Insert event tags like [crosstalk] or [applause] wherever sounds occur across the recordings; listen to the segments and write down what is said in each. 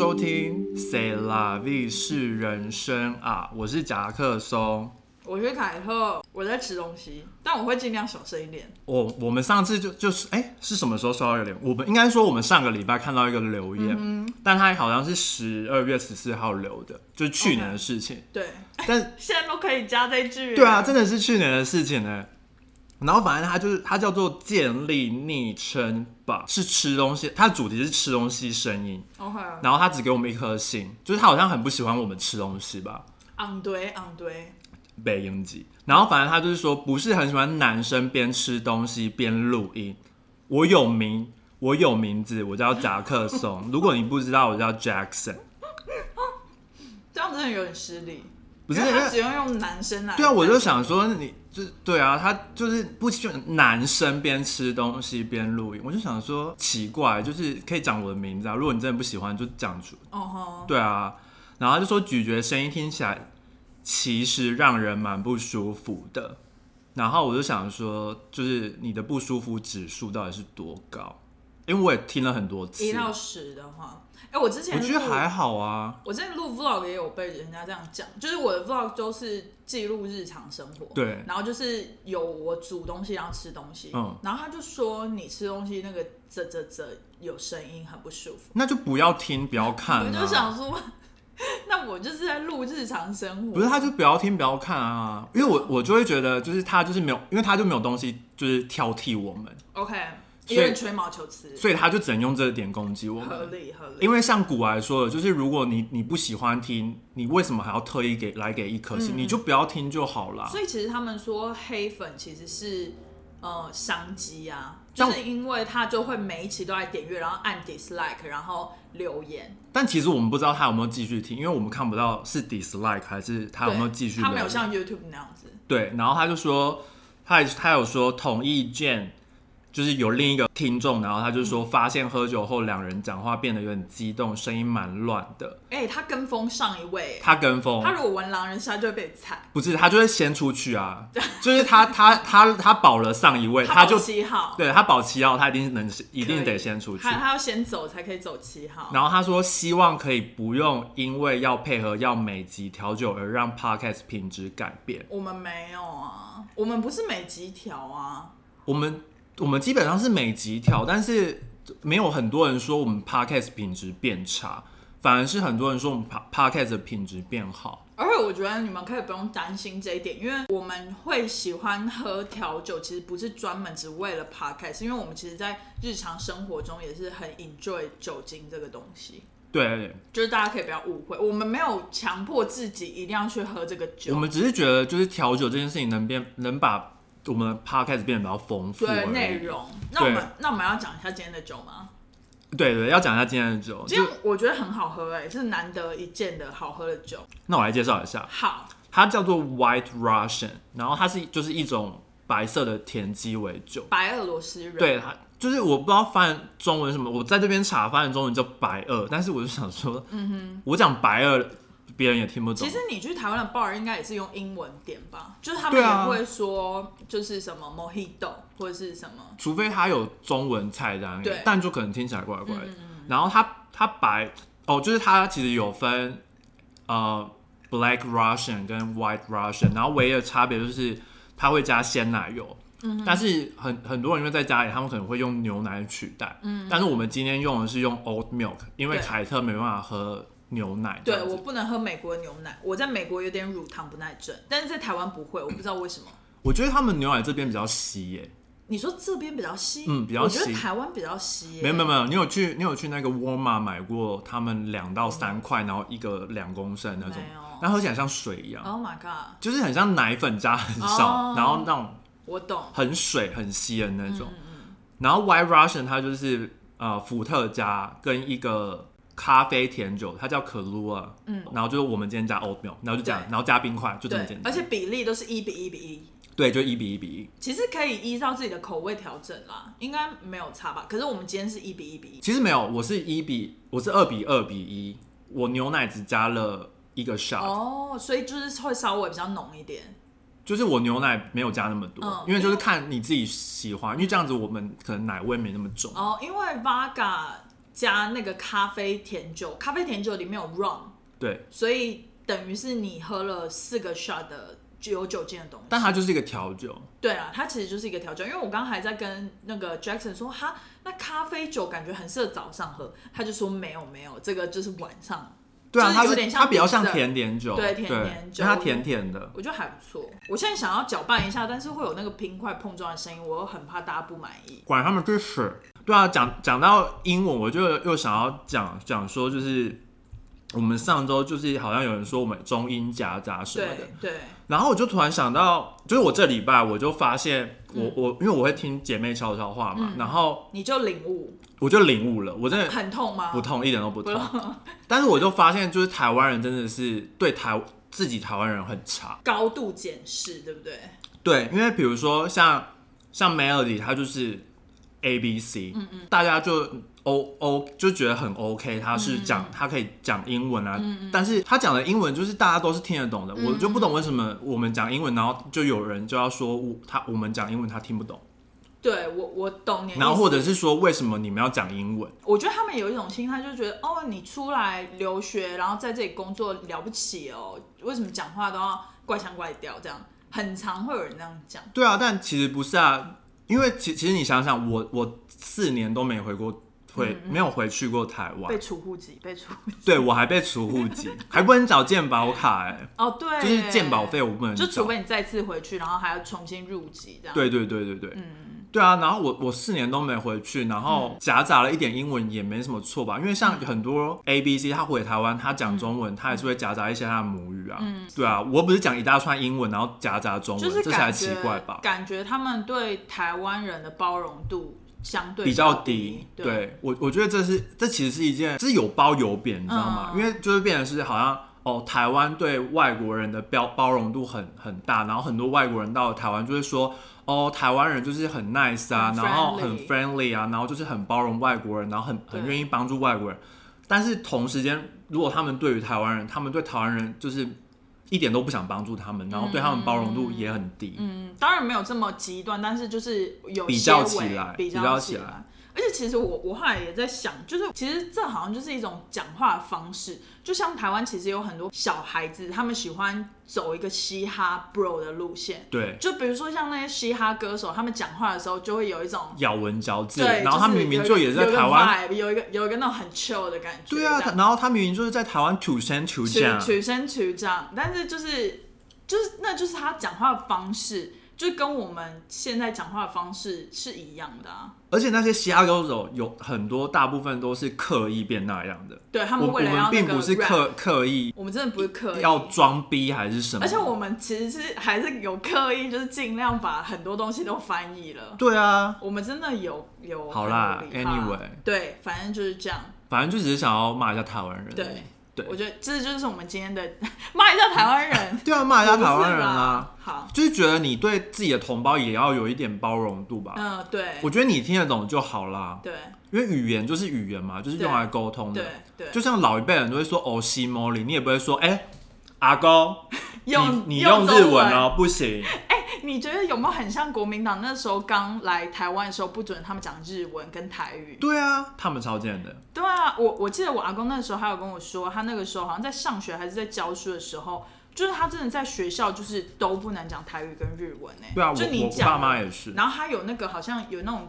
收听《C La V 是人生》啊，我是夹克松。我是凯特，我在吃东西，但我会尽量小声一点。我我们上次就就是哎、是什么时候收到一个留言？我们应该说我们上个礼拜看到一个留言，但他好像是十二月十四号留的，就是去年的事情。对，但 [laughs] 现在都可以加这句。对啊，真的是去年的事情呢。然后反正他就是他叫做建立昵称吧，是吃东西，他的主题是吃东西声音。OK，然后他只给我们一颗星，就是他好像很不喜欢我们吃东西吧，嗯对嗯对，北英籍。然后反正他就是说不是很喜欢男生边吃东西边录音。我有名，我有名字，我叫夹克松。[laughs] 如果你不知道，我叫 Jackson。这样真的有点失礼。不是他只用用男生来。对啊，我就想说你就是对啊，他就是不喜欢男生边吃东西边录音，我就想说奇怪，就是可以讲我的名字啊。如果你真的不喜欢，就讲出哦吼，对啊，然后他就说咀嚼声音听起来其实让人蛮不舒服的。然后我就想说，就是你的不舒服指数到底是多高？因为我也听了很多次，一到十的话，哎，我之前我觉得还好啊。我之前录 vlog 也有被人家这样讲，就是我的 vlog 都是记录日常生活，对然后就是有我煮东西，然后吃东西，嗯然后他就说你吃东西那个啧啧啧有声音很不舒服，那就不要听，不要 [laughs] 看、啊。我就想说，那我就是在录日常生活，不是，他就不要听，不要看啊，因为我我就会觉得，就是他就是没有，因为他就没有东西，就是挑剔我们，OK，有点吹毛求疵，所以他就只能用这个点攻击我合们。理合理，因为像古来说的，就是如果你你不喜欢听，你为什么还要特意给来给一颗星？你就不要听就好啦。嗯所以其实他们说黑粉其实是呃商机啊，就是因为他就会每一期都来点阅，然后按 dislike，然后留言，但其实我们不知道他有没有继续听，因为我们看不到是 dislike 还是他有没有继续对他没有像 YouTube 那样子。对，然后他就说，他也他有说同意见，就是有另一个听众，然后他就说发现喝酒后两人讲话变得有点激动，声音蛮乱的。哎、他跟风上一位，他跟风他，如果玩狼人杀就会被踩，不是他就会先出去啊，[laughs] 就是他他他他保了上一位，他就保七号，对他保七号，他一定能一定得先出去他。他要先走才可以走七号。然后他说，希望可以不用因为要配合要每集调酒而让 podcast 品质改变。我们没有啊，我们不是每集调啊，我们我们基本上是每集调，但是没有很多人说我们 podcast 品质变差，反而是很多人说我们 podcast 的品质变好。而且我觉得你们可以不用担心这一点，因为我们会喜欢喝调酒，其实不是专门只为了 podcast，因为我们其实在日常生活中也是很 enjoy 酒精这个东西。对，就是大家可以不要误会，我们没有强迫自己一定要去喝这个酒。我们只是觉得就是调酒这件事情能变能把我们的 podcast 变得比较丰富而对。内容，那我们那我们要讲一下今天的酒吗？对对，要讲一下今天的酒。就今天我觉得很好喝哎、是难得一见的好喝的酒。那我来介绍一下，好，它叫做 White Russian，然后它是就是一种白色的甜鸡尾酒。白俄罗斯人，对，它就是我不知道翻中文什么，我在这边查翻的中文叫白俄，但是我就想说，嗯哼，我讲白二，别人也听不懂。其实你去台湾的 bar 应该也是用英文点吧，就是他们也会说就是什么 mojito 或者是什么，除非他有中文菜单对，但就可能听起来怪怪的。然后他他白哦，就是他其实有分呃 Black Russian 跟 White Russian，然后唯一的差别就是他会加鲜奶油。嗯，但是很很多人因为在家里，他们可能会用牛奶取代。嗯，但是我们今天用的是用 oat milk，因为对凯特没办法喝牛奶这对。我不能喝美国的牛奶，我在美国有点乳糖不耐症，但是在台湾不会，我不知道为什么。我觉得他们牛奶这边比较稀耶、你说这边比较稀，嗯比较我觉得稀台湾比较稀耶、没有没有没有，你有去你有去那个沃尔玛买过他们两到三块，然后一个两公升那种没有，然后喝起来像水一样，Oh my god，[laughs] 就是很像奶粉加很少，哦然后那种我懂。很水很稀的那种。嗯然后 White Russian 它就是呃伏特加跟一个咖啡甜酒，它叫可露啊，嗯，然后就是我们今天加 oat milk，然后就这样，然后加冰块，就这么对简，单。而且比例都是一比一比一，对，就一比一比一。其实可以依照自己的口味调整啦，应该没有差吧？可是我们今天是一比一比一，其实没有，我是一比我是二比二比一，我牛奶只加了一个 shot，、哦，所以就是会稍微比较浓一点。就是我牛奶没有加那么多，嗯因为就是看你自己喜欢，因为这样子我们可能奶味没那么重。哦，因为 Vaga 加那个咖啡甜酒，咖啡甜酒里面有 rum，对，所以等于是你喝了四个 shot 的有酒精的东西。但它就是一个调酒。对啊，它其实就是一个调酒。因为我刚刚还在跟那个 Jackson 说，哈，那咖啡酒感觉很适合早上喝，他就说没有没有，这个就是晚上。对啊，它有点像它比较像甜点酒，对甜点酒它甜甜的。我觉得还不错。我现在想要搅拌一下，但是会有那个冰块碰撞的声音，我又很怕大家不满意。管他们去死。对啊，讲讲到英文，我就又想要讲讲说，就是我们上周就是好像有人说我们中英夹杂什么的，对对，然后我就突然想到，就是我这礼拜我就发现我，我、因为我会听姐妹悄悄话嘛，然后你就领悟，我就领悟了，我真的很痛吗？不痛，一点都不痛。[laughs] 但是我就发现，就是台湾人真的是对台自己台湾人很差。高度检视，对不对？对，因为比如说像像 Melody，她就是 A B C，嗯嗯，大家就 O O 就觉得很 OK，他是讲他可以讲英文啊，但是他讲的英文就是大家都是听得懂的，我就不懂为什么我们讲英文，然后就有人就要说我他我们讲英文他听不懂，对我我懂你。然后或者是说为什么你们要讲英文？我觉得他们有一种心态，就觉得哦，你出来留学，然后在这里工作了不起哦，为什么讲话都要怪腔怪调？这样很常会有人这样讲。对啊，但其实不是啊，因为其其实你想想，我我四年都没回过回、没有回去过台湾。被，除户籍，被除户籍。对我还被除户籍，[laughs] 还不能找健保卡哎、哦，对，就是健保费我不能就除非你再次回去，然后还要重新入籍这样。对对对对对，嗯对啊，然后我我四年都没回去，然后夹杂了一点英文也没什么错吧，因为像嗯。很多 A B C 他回台湾，他讲中文，他也是会夹杂一些他的母语啊，嗯。对啊，我不是讲一大串英文，然后夹杂中文，就是这才奇怪吧？感觉他们对台湾人的包容度相对比较低低，。对我我觉得这是这其实是一件，这是有褒有贬，你知道吗？嗯因为就是变成是好像哦，台湾对外国人的包包容度很很大，然后很多外国人到了台湾就会说。哦，台湾人就是很 nice 啊，然后很 friendly 啊，然后就是很包容外国人，然后很很愿意帮助外国人。但是同时间，如果他们对于台湾人，他们对台湾人就是一点都不想帮助他们，然后对他们包容度也很低。嗯，当然没有这么极端，但是就是有比较起来比较起来。而且其实我我后来也在想，就是其实这好像就是一种讲话的方式，就像台湾其实有很多小孩子，他们喜欢走一个嘻哈 bro 的路线，对，就比如说像那些嘻哈歌手，他们讲话的时候就会有一种咬文嚼字，对，然后他就是明明就也是在台湾有一个有一个那种很 chill 的感觉，对啊，然后他明明就是在台湾土生土取长，土生土长，但是就是就是那就是他讲话的方式，就跟我们现在讲话的方式是一样的啊。而且那些嘻哈歌手有很多大部分都是刻意变那样的，对他们为了要那个们并不是刻刻意我们真的不是刻意。要装逼还是什么，而且我们其实是还是有刻意，就是尽量把很多东西都翻译了。对啊，我们真的有有好啦，anyway。好对，反正就是这样。反正就只是想要骂一下台湾人，对，对。我觉得这就是我们今天的 [laughs] 骂一下台湾人，[laughs] 对啊，骂一下台湾人啊，好，就是觉得你对自己的同胞也要有一点包容度吧。嗯，对，我觉得你听得懂就好啦，对。因为语言就是语言嘛，就是用来沟通的。对。对，就像老一辈人都会说哦西莫里，你也不会说哎、阿公，[laughs] 用你你用日文哦，不行。你觉得有没有很像国民党那时候刚来台湾的时候，不准他们讲日文跟台语？对啊，他们超贱的。对啊，我我记得我阿公那时候还有跟我说，他那个时候好像在上学还是在教书的时候，就是他真的在学校就是都不能讲台语跟日文哎、对啊，我就你我讲了爸妈也是。然后他有那个好像有那种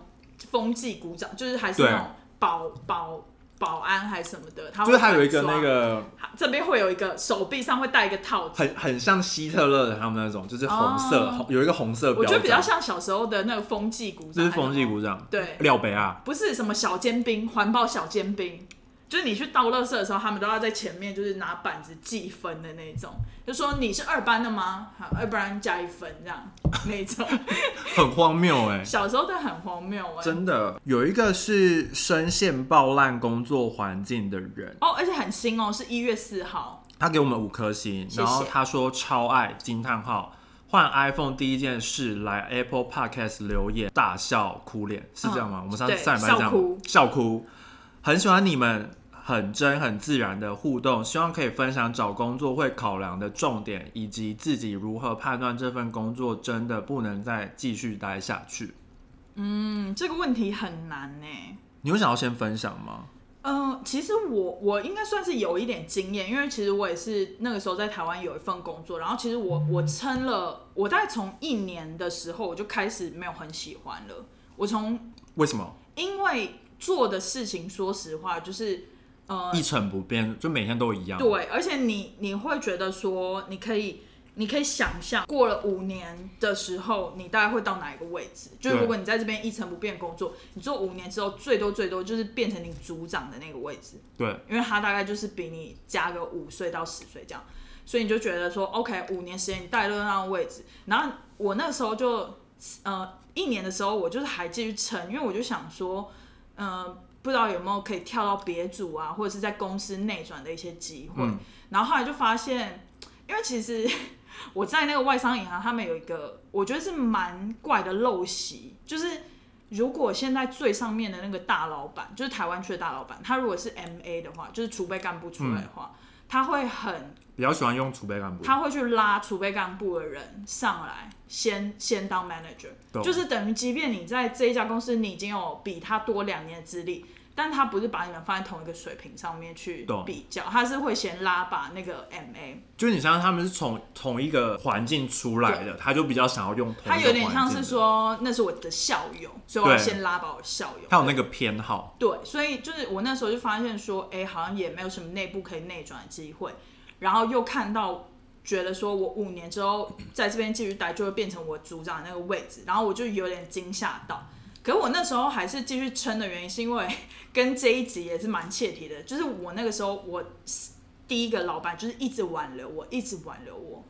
风纪鼓掌，就是还是那种保保保安还是什么的，他就是他有一个那个这边会有一个手臂上会戴一个套子，很很像希特勒的他们那种，就是红色，有一个红色标章，我觉得比较像小时候的那个风纪鼓掌，这是风纪鼓掌，对，廖北啊，不是什么小尖兵，环保小尖兵，就是你去倒垃圾的时候，他们都要在前面就是拿板子计分的那种，就说你是二班的吗？好，要不然加一分这样那种。[laughs] 很荒谬哎、小时候都很荒谬哎、真的有一个是深陷爆烂工作环境的人，哦，而且很新哦，是一月四号。他给我们五颗星，然后他说超爱惊叹号。换 iPhone 第一件事来 Apple Podcast 留言，大笑哭脸是这样吗？我们上嗯对上礼拜这样笑哭，很喜欢你们很真很自然的互动，希望可以分享找工作会考量的重点，以及自己如何判断这份工作真的不能再继续待下去。嗯，这个问题很难呢。你会想要先分享吗？嗯其实我我应该算是有一点经验，因为其实我也是那个时候在台湾有一份工作，然后其实我我撑了，我大概从一年的时候我就开始没有很喜欢了。我从为什么因为做的事情，说实话就是呃一成不变，就每天都一样？对，而且你你会觉得说你可以。你可以想象，过了五年的时候，你大概会到哪一个位置？就是如果你在这边一成不变工作，你做五年之后，最多最多就是变成你组长的那个位置。对，因为他大概就是比你加个五岁到十岁这样，所以你就觉得说，OK，五年时间你带到那个位置。然后我那个时候就，呃，一年的时候我就是还继续撑，因为我就想说，嗯，不知道有没有可以跳到别组啊，或者是在公司内转的一些机会。然后后来就发现，因为其实。[laughs] 我在那个外商银行，他们有一个我觉得是蛮怪的陋习，就是如果现在最上面的那个大老板，就是台湾区的大老板，他如果是 M A 的话，就是储备干部出来的话，他会很比较喜欢用储备干部，他会去拉储备干部的人上来，先先当 manager，就是等于即便你在这一家公司，你已经有比他多两年的资历。但他不是把你们放在同一个水平上面去比较，他是会先拉把那个 M A，就是你像他们是从同一个环境出来的，他就比较想要用。他有点像是说那是我的校友，所以我要先拉把我校友。他有那个偏好。对，所以就是我那时候就发现说，哎，好像也没有什么内部可以内转的机会，然后又看到觉得说我五年之后在这边继续待就会变成我组长那个位置，然后我就有点惊吓到。可是我那时候还是继续撑的原因，是因为跟这一集也是蛮切题的。就是我那个时候，我第一个老板就是一直挽留我，一直挽留我，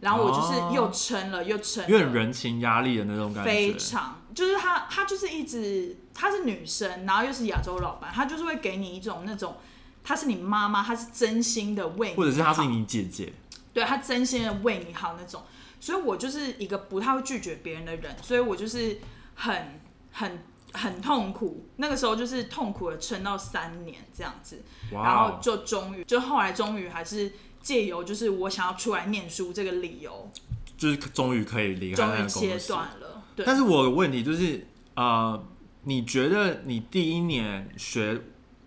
然后我就是又撑了又撑，有点人情压力的那种感觉。非常，就是他，他就是一直，她是女生，然后又是亚洲老板，他就是会给你一种那种，她是你妈妈，她是真心的为你，或者是她是你姐姐，对她真心的为你好那种。所以我就是一个不太会拒绝别人的人，所以我就是很。很很痛苦，那个时候就是痛苦的撑到三年这样子，然后就终于，就后来终于还是借由就是我想要出来念书这个理由，就是终于可以离开那个公司。切断了。对。但是我的问题就是，呃，你觉得你第一年学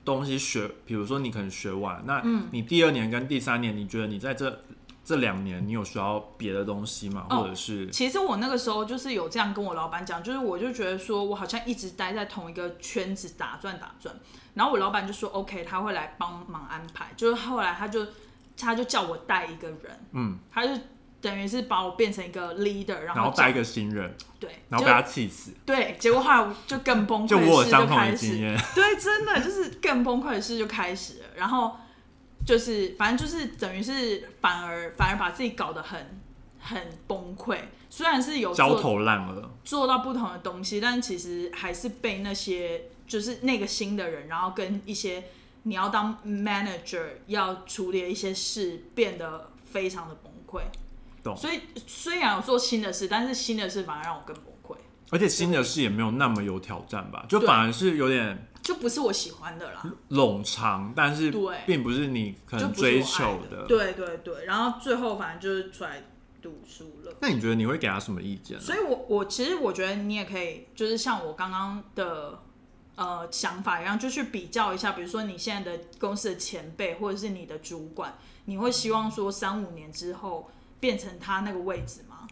东西学，比如说你可能学完，那你第二年跟第三年，你觉得你在这？这两年你有需要别的东西吗？或者是？其实我那个时候就是有这样跟我老板讲，就是我就觉得说我好像一直待在同一个圈子打转打转，然后我老板就说 OK，他会来帮忙安排。就是后来他就他就叫我带一个人，嗯，他就等于是把我变成一个 leader，然后带一个新人，对，然后被他气死，对，结果后来就更崩溃，就我有相同的经验，对，真的就是更崩溃的事就开始了，然后。就是反正就是等于是反而反而把自己搞得很很崩溃，虽然是有焦头烂额做到不同的东西，但其实还是被那些就是那个新的人，然后跟一些你要当 manager 要处理的一些事变得非常的崩溃。懂。所以虽然有做新的事，但是新的事反而让我更崩溃。而且新的事也没有那么有挑战吧，就反而是有点。就不是我喜欢的啦，冗长，但是对，并不是你可能追求的，对对对。然后最后反正就是出来读书了。那你觉得你会给他什么意见？所以，我我其实我觉得你也可以，就是像我刚刚的呃想法一样，就去比较一下，比如说你现在的公司的前辈，或者是你的主管，你会希望说三五年之后变成他那个位置吗？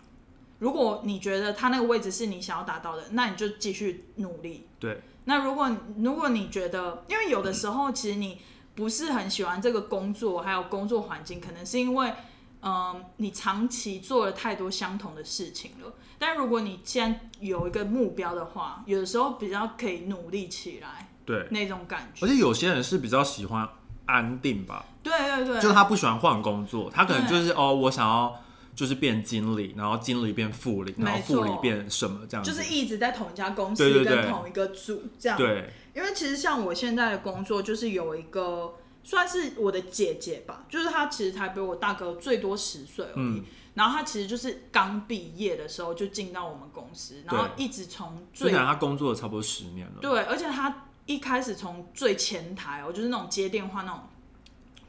如果你觉得他那个位置是你想要达到的，那你就继续努力。对。那如果如果你觉得，因为有的时候其实你不是很喜欢这个工作，还有工作环境，可能是因为，嗯，你长期做了太多相同的事情了。但如果你既然有一个目标的话，有的时候比较可以努力起来，对那种感觉。而且有些人是比较喜欢安定吧，对对对，就是他不喜欢换工作，他可能就是哦，我想要。就是变经理，然后经理变副理，然后副理变什么这样？就是一直在同一家公司跟同一个组这样。对，因为其实像我现在的工作，就是有一个算是我的姐姐吧，就是她其实才比我大哥最多十岁而已。然后她其实就是刚毕业的时候就进到我们公司，然后一直从最她工作了差不多十年了。对，而且她一开始从最前台哦，就是那种接电话那种。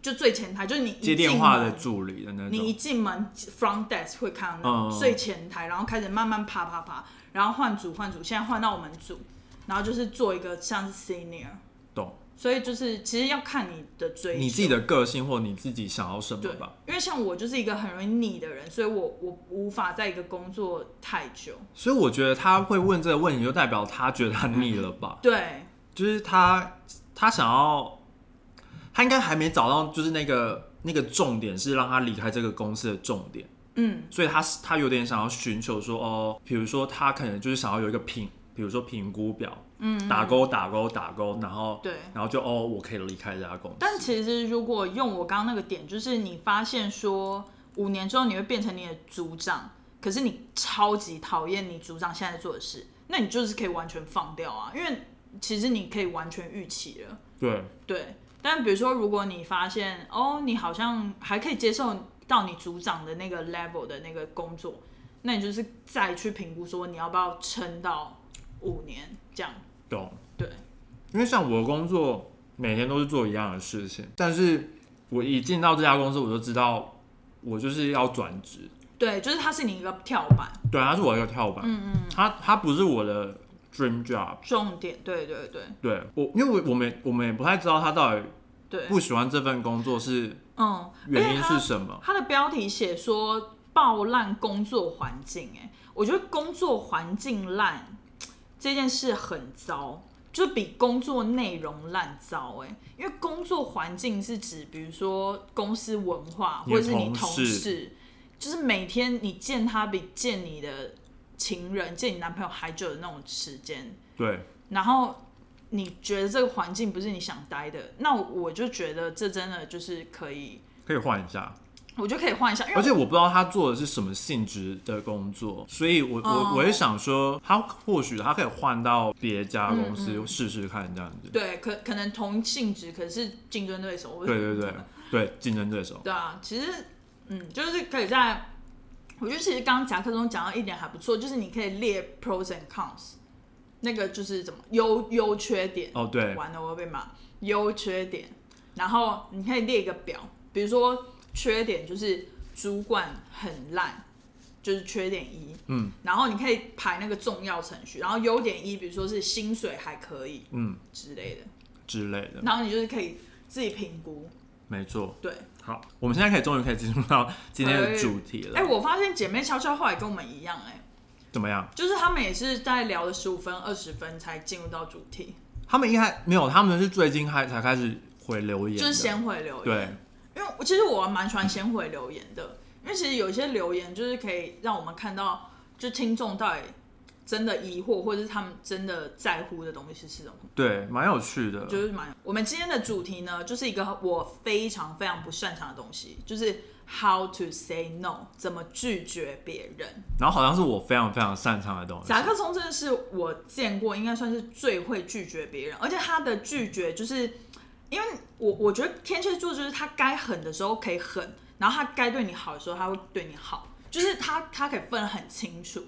就最前台，就是你接电话的助理的那种。你一进门，front desk 会看到最前台，然后开始慢慢爬爬爬，然后换组换组，现在换到我们组，然后就是做一个像是 senior。懂。所以就是其实要看你的追求，你自己的个性或你自己想要什么对吧。因为像我就是一个很容易腻的人，所以我我无法在一个工作太久。所以我觉得他会问这个问题，就代表他觉得他腻了吧？对，就是他他想要，他应该还没找到，就是那个那个重点是让他离开这个公司的重点。嗯，所以他是他有点想要寻求说，哦，比如说他可能就是想要有一个评，比如说评估表，嗯，打勾打勾打勾，然后对。然后就哦，我可以离开这家公司。但其实如果用我刚刚那个点，就是你发现说五年之后你会变成你的组长，可是你超级讨厌你组长现在做的事，那你就是可以完全放掉啊，因为其实你可以完全预期了。对，对，但比如说，如果你发现哦，你好像还可以接受到你组长的那个 level 的那个工作，那你就是再去评估说你要不要撑到五年这样。懂。对，因为像我的工作每天都是做一样的事情，但是我一进到这家公司，我就知道我就是要转职。对，就是它是你一个跳板对，它是我一个跳板。嗯嗯，它它不是我的 dream job。重点。对对对对我，因为我我们我们也不太知道他到底对，不喜欢这份工作是嗯，原因是什么。他的标题写说爆烂工作环境，哎，我觉得工作环境烂这件事很糟，就比工作内容烂糟，哎，因为工作环境是指比如说公司文化或者是你同事，就是每天你见他比见你的情人、见你男朋友还久的那种时间，对，然后你觉得这个环境不是你想待的，那我就觉得这真的就是可以。可以换一下。我就可以换一下，而且我不知道他做的是什么性质的工作，所以我我哦我也想说，他或许他可以换到别家公嗯司试试看这样子。对可可能同性质，可是竞争对手。对对对对，竞争对手。对啊，其实嗯，就是可以在，我觉得其实刚刚夹克中讲到一点还不错，就是你可以列 pros and cons，那个就是怎么优优缺点。哦，对，完了我要被骂，优缺点，然后你可以列一个表，比如说缺点就是主管很烂，就是缺点一，嗯然后你可以排那个重要程序，然后优点一，比如说是薪水还可以嗯之类的，之类的，然后你就是可以自己评估，没错。对。好，我们现在可以终于可以进入到今天的主题了。哎、我发现姐妹悄悄后来跟我们一样、哎，怎么样？就是他们也是在聊了十五分、二十分才进入到主题，他们一开没有，他们是最近开才开始回留言，就是先回留言。对，因为我其实我蛮喜欢先回留言的，因为其实有一些留言就是可以让我们看到，就听众到底真的疑惑，或者是他们真的在乎的东西是什么，对，蛮有趣的。就是蛮。我们今天的主题呢，就是一个我非常非常不擅长的东西，就是 how to say no，怎么拒绝别人。然后好像是我非常非常擅长的东西。甲克松真的是我见过应该算是最会拒绝别人，而且他的拒绝就是，因为我我觉得天蝎座就是他该狠的时候可以狠，然后他该对你好的时候他会对你好，就是他他可以分得很清楚。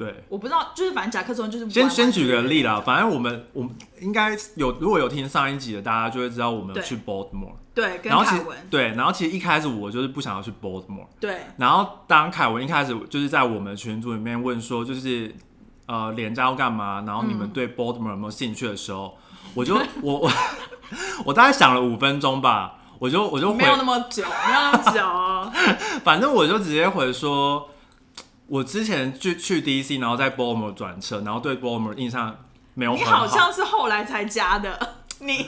对，我不知道，就是反正夹克松就是先先举个全例啦，反正我们我们应该有，如果有听上一集的，大家就会知道我们去 Baltimore。对，跟然后对，然后其实一开始我就是不想要去 Baltimore，对。然后当凯文一开始就是在我们群组里面问说，就是呃廉价要干嘛，然后你们嗯对 Baltimore 有没有兴趣的时候，我就我我 [laughs] 我大概想了五分钟吧，我就我就回没有那么久，没有那么久。哦。[laughs] 反正我就直接回说，我之前去去 DC，然后在 Baltimore 转车，然后对 Baltimore 印象没有你很好。像是后来才加的，[laughs] 你你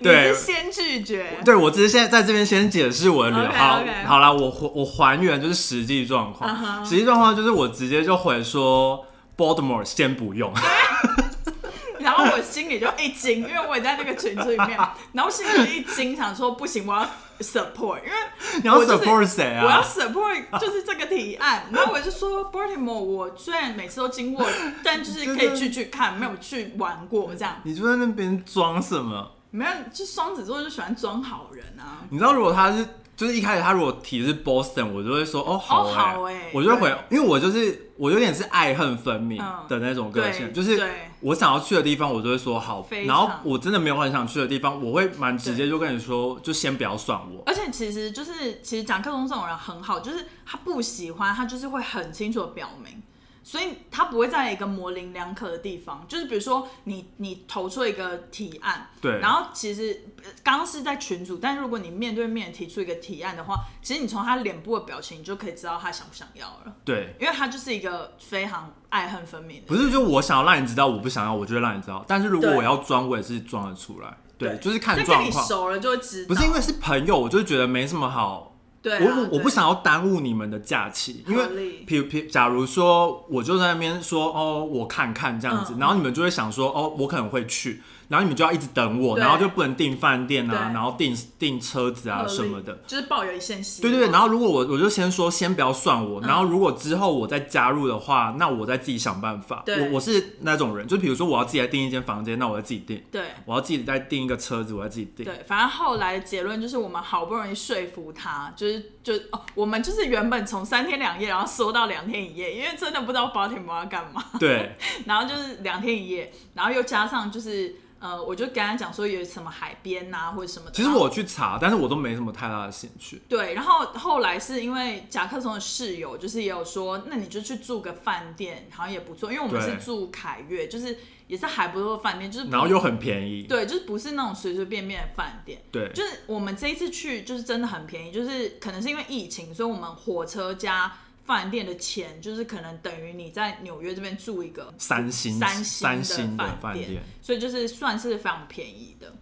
对是先拒绝，对我只是现在在这边先解释我的理由。OK，好 OK 好啦，我还我还原就是实际状况。实际状况就是我直接就回说 Baltimore 先不用。[laughs] 然后我心里就一惊，因为我也在那个群组里面，然后心里一惊，想说不行，我要 support，因为你要 support 谁啊我要啊？support 就是这个提案。[laughs] 然后我就说 Baltimore，我虽然每次都经过，[laughs] 但就是可以去去看，没有去玩过这样。你就在那边装什么？没有，就双子座就喜欢装好人啊。你知道，如果他是就是一开始他如果提的是 Boston，我就会说哦好哎欸好欸。我就会回，因为我就是我有点是爱恨分明嗯。的那种个性，对就是对。我想要去的地方，我就会说好，然后我真的没有很想去的地方，我会蛮直接就跟你说，就先不要算我。而且其实就是，其实讲克松这种人很好，就是他不喜欢，他就是会很清楚的表明。所以它不会在一个模棱两可的地方。就是比如说你你投出一个提案，对，然后其实呃刚刚是在群组，但如果你面对面提出一个提案的话，其实你从他脸部的表情，你就可以知道他想不想要了，对，因为他就是一个非常爱恨分明的不是就我想要让你知道，我不想要，我就会让你知道。但是如果我要装，我也是装得出来。对，就是看状况。你熟了就会知道，不是因为是朋友，我就觉得没什么好。对啊、我我我不想要耽误你们的假期，因为合理。譬如譬如假如说我就在那边说哦，我看看这样子，嗯。然后你们就会想说哦，我可能会去，然后你们就要一直等我，然后就不能订饭店啊，然后订订车子啊什么的。就是抱有一线希望。对对对，然后如果我我就先说先不要算我，嗯。然后如果之后我再加入的话，那我再自己想办法。对。我我是那种人，就比如说我要自己来订一间房间，那我要自己订；对。我要自己再订一个车子，我要自己订。对，反正后来的结论就是我们好不容易说服他，就是就哦，我们就是原本从三天两夜，然后缩到两天一夜，因为真的不知道 Baltimore 要干嘛，对。[laughs] 然后就是两天一夜，然后又加上就是呃，我就跟他讲说有什么海边呐、或者什么的。其实我去查，但是我都没什么太大的兴趣。对，然后后来是因为甲克松的室友就是也有说，那你就去住个饭店，好像也不错，因为我们是住凯悦，就是也是还不错的饭店，就是然后又很便宜。对，就是不是那种随随便便的饭店。对就是我们这一次去，就是真的很便宜，就是可能是因为疫情，所以我们火车加饭店的钱，就是可能等于你在纽约这边住一个三星三星三星的饭饭店，所以就是算是非常便宜的。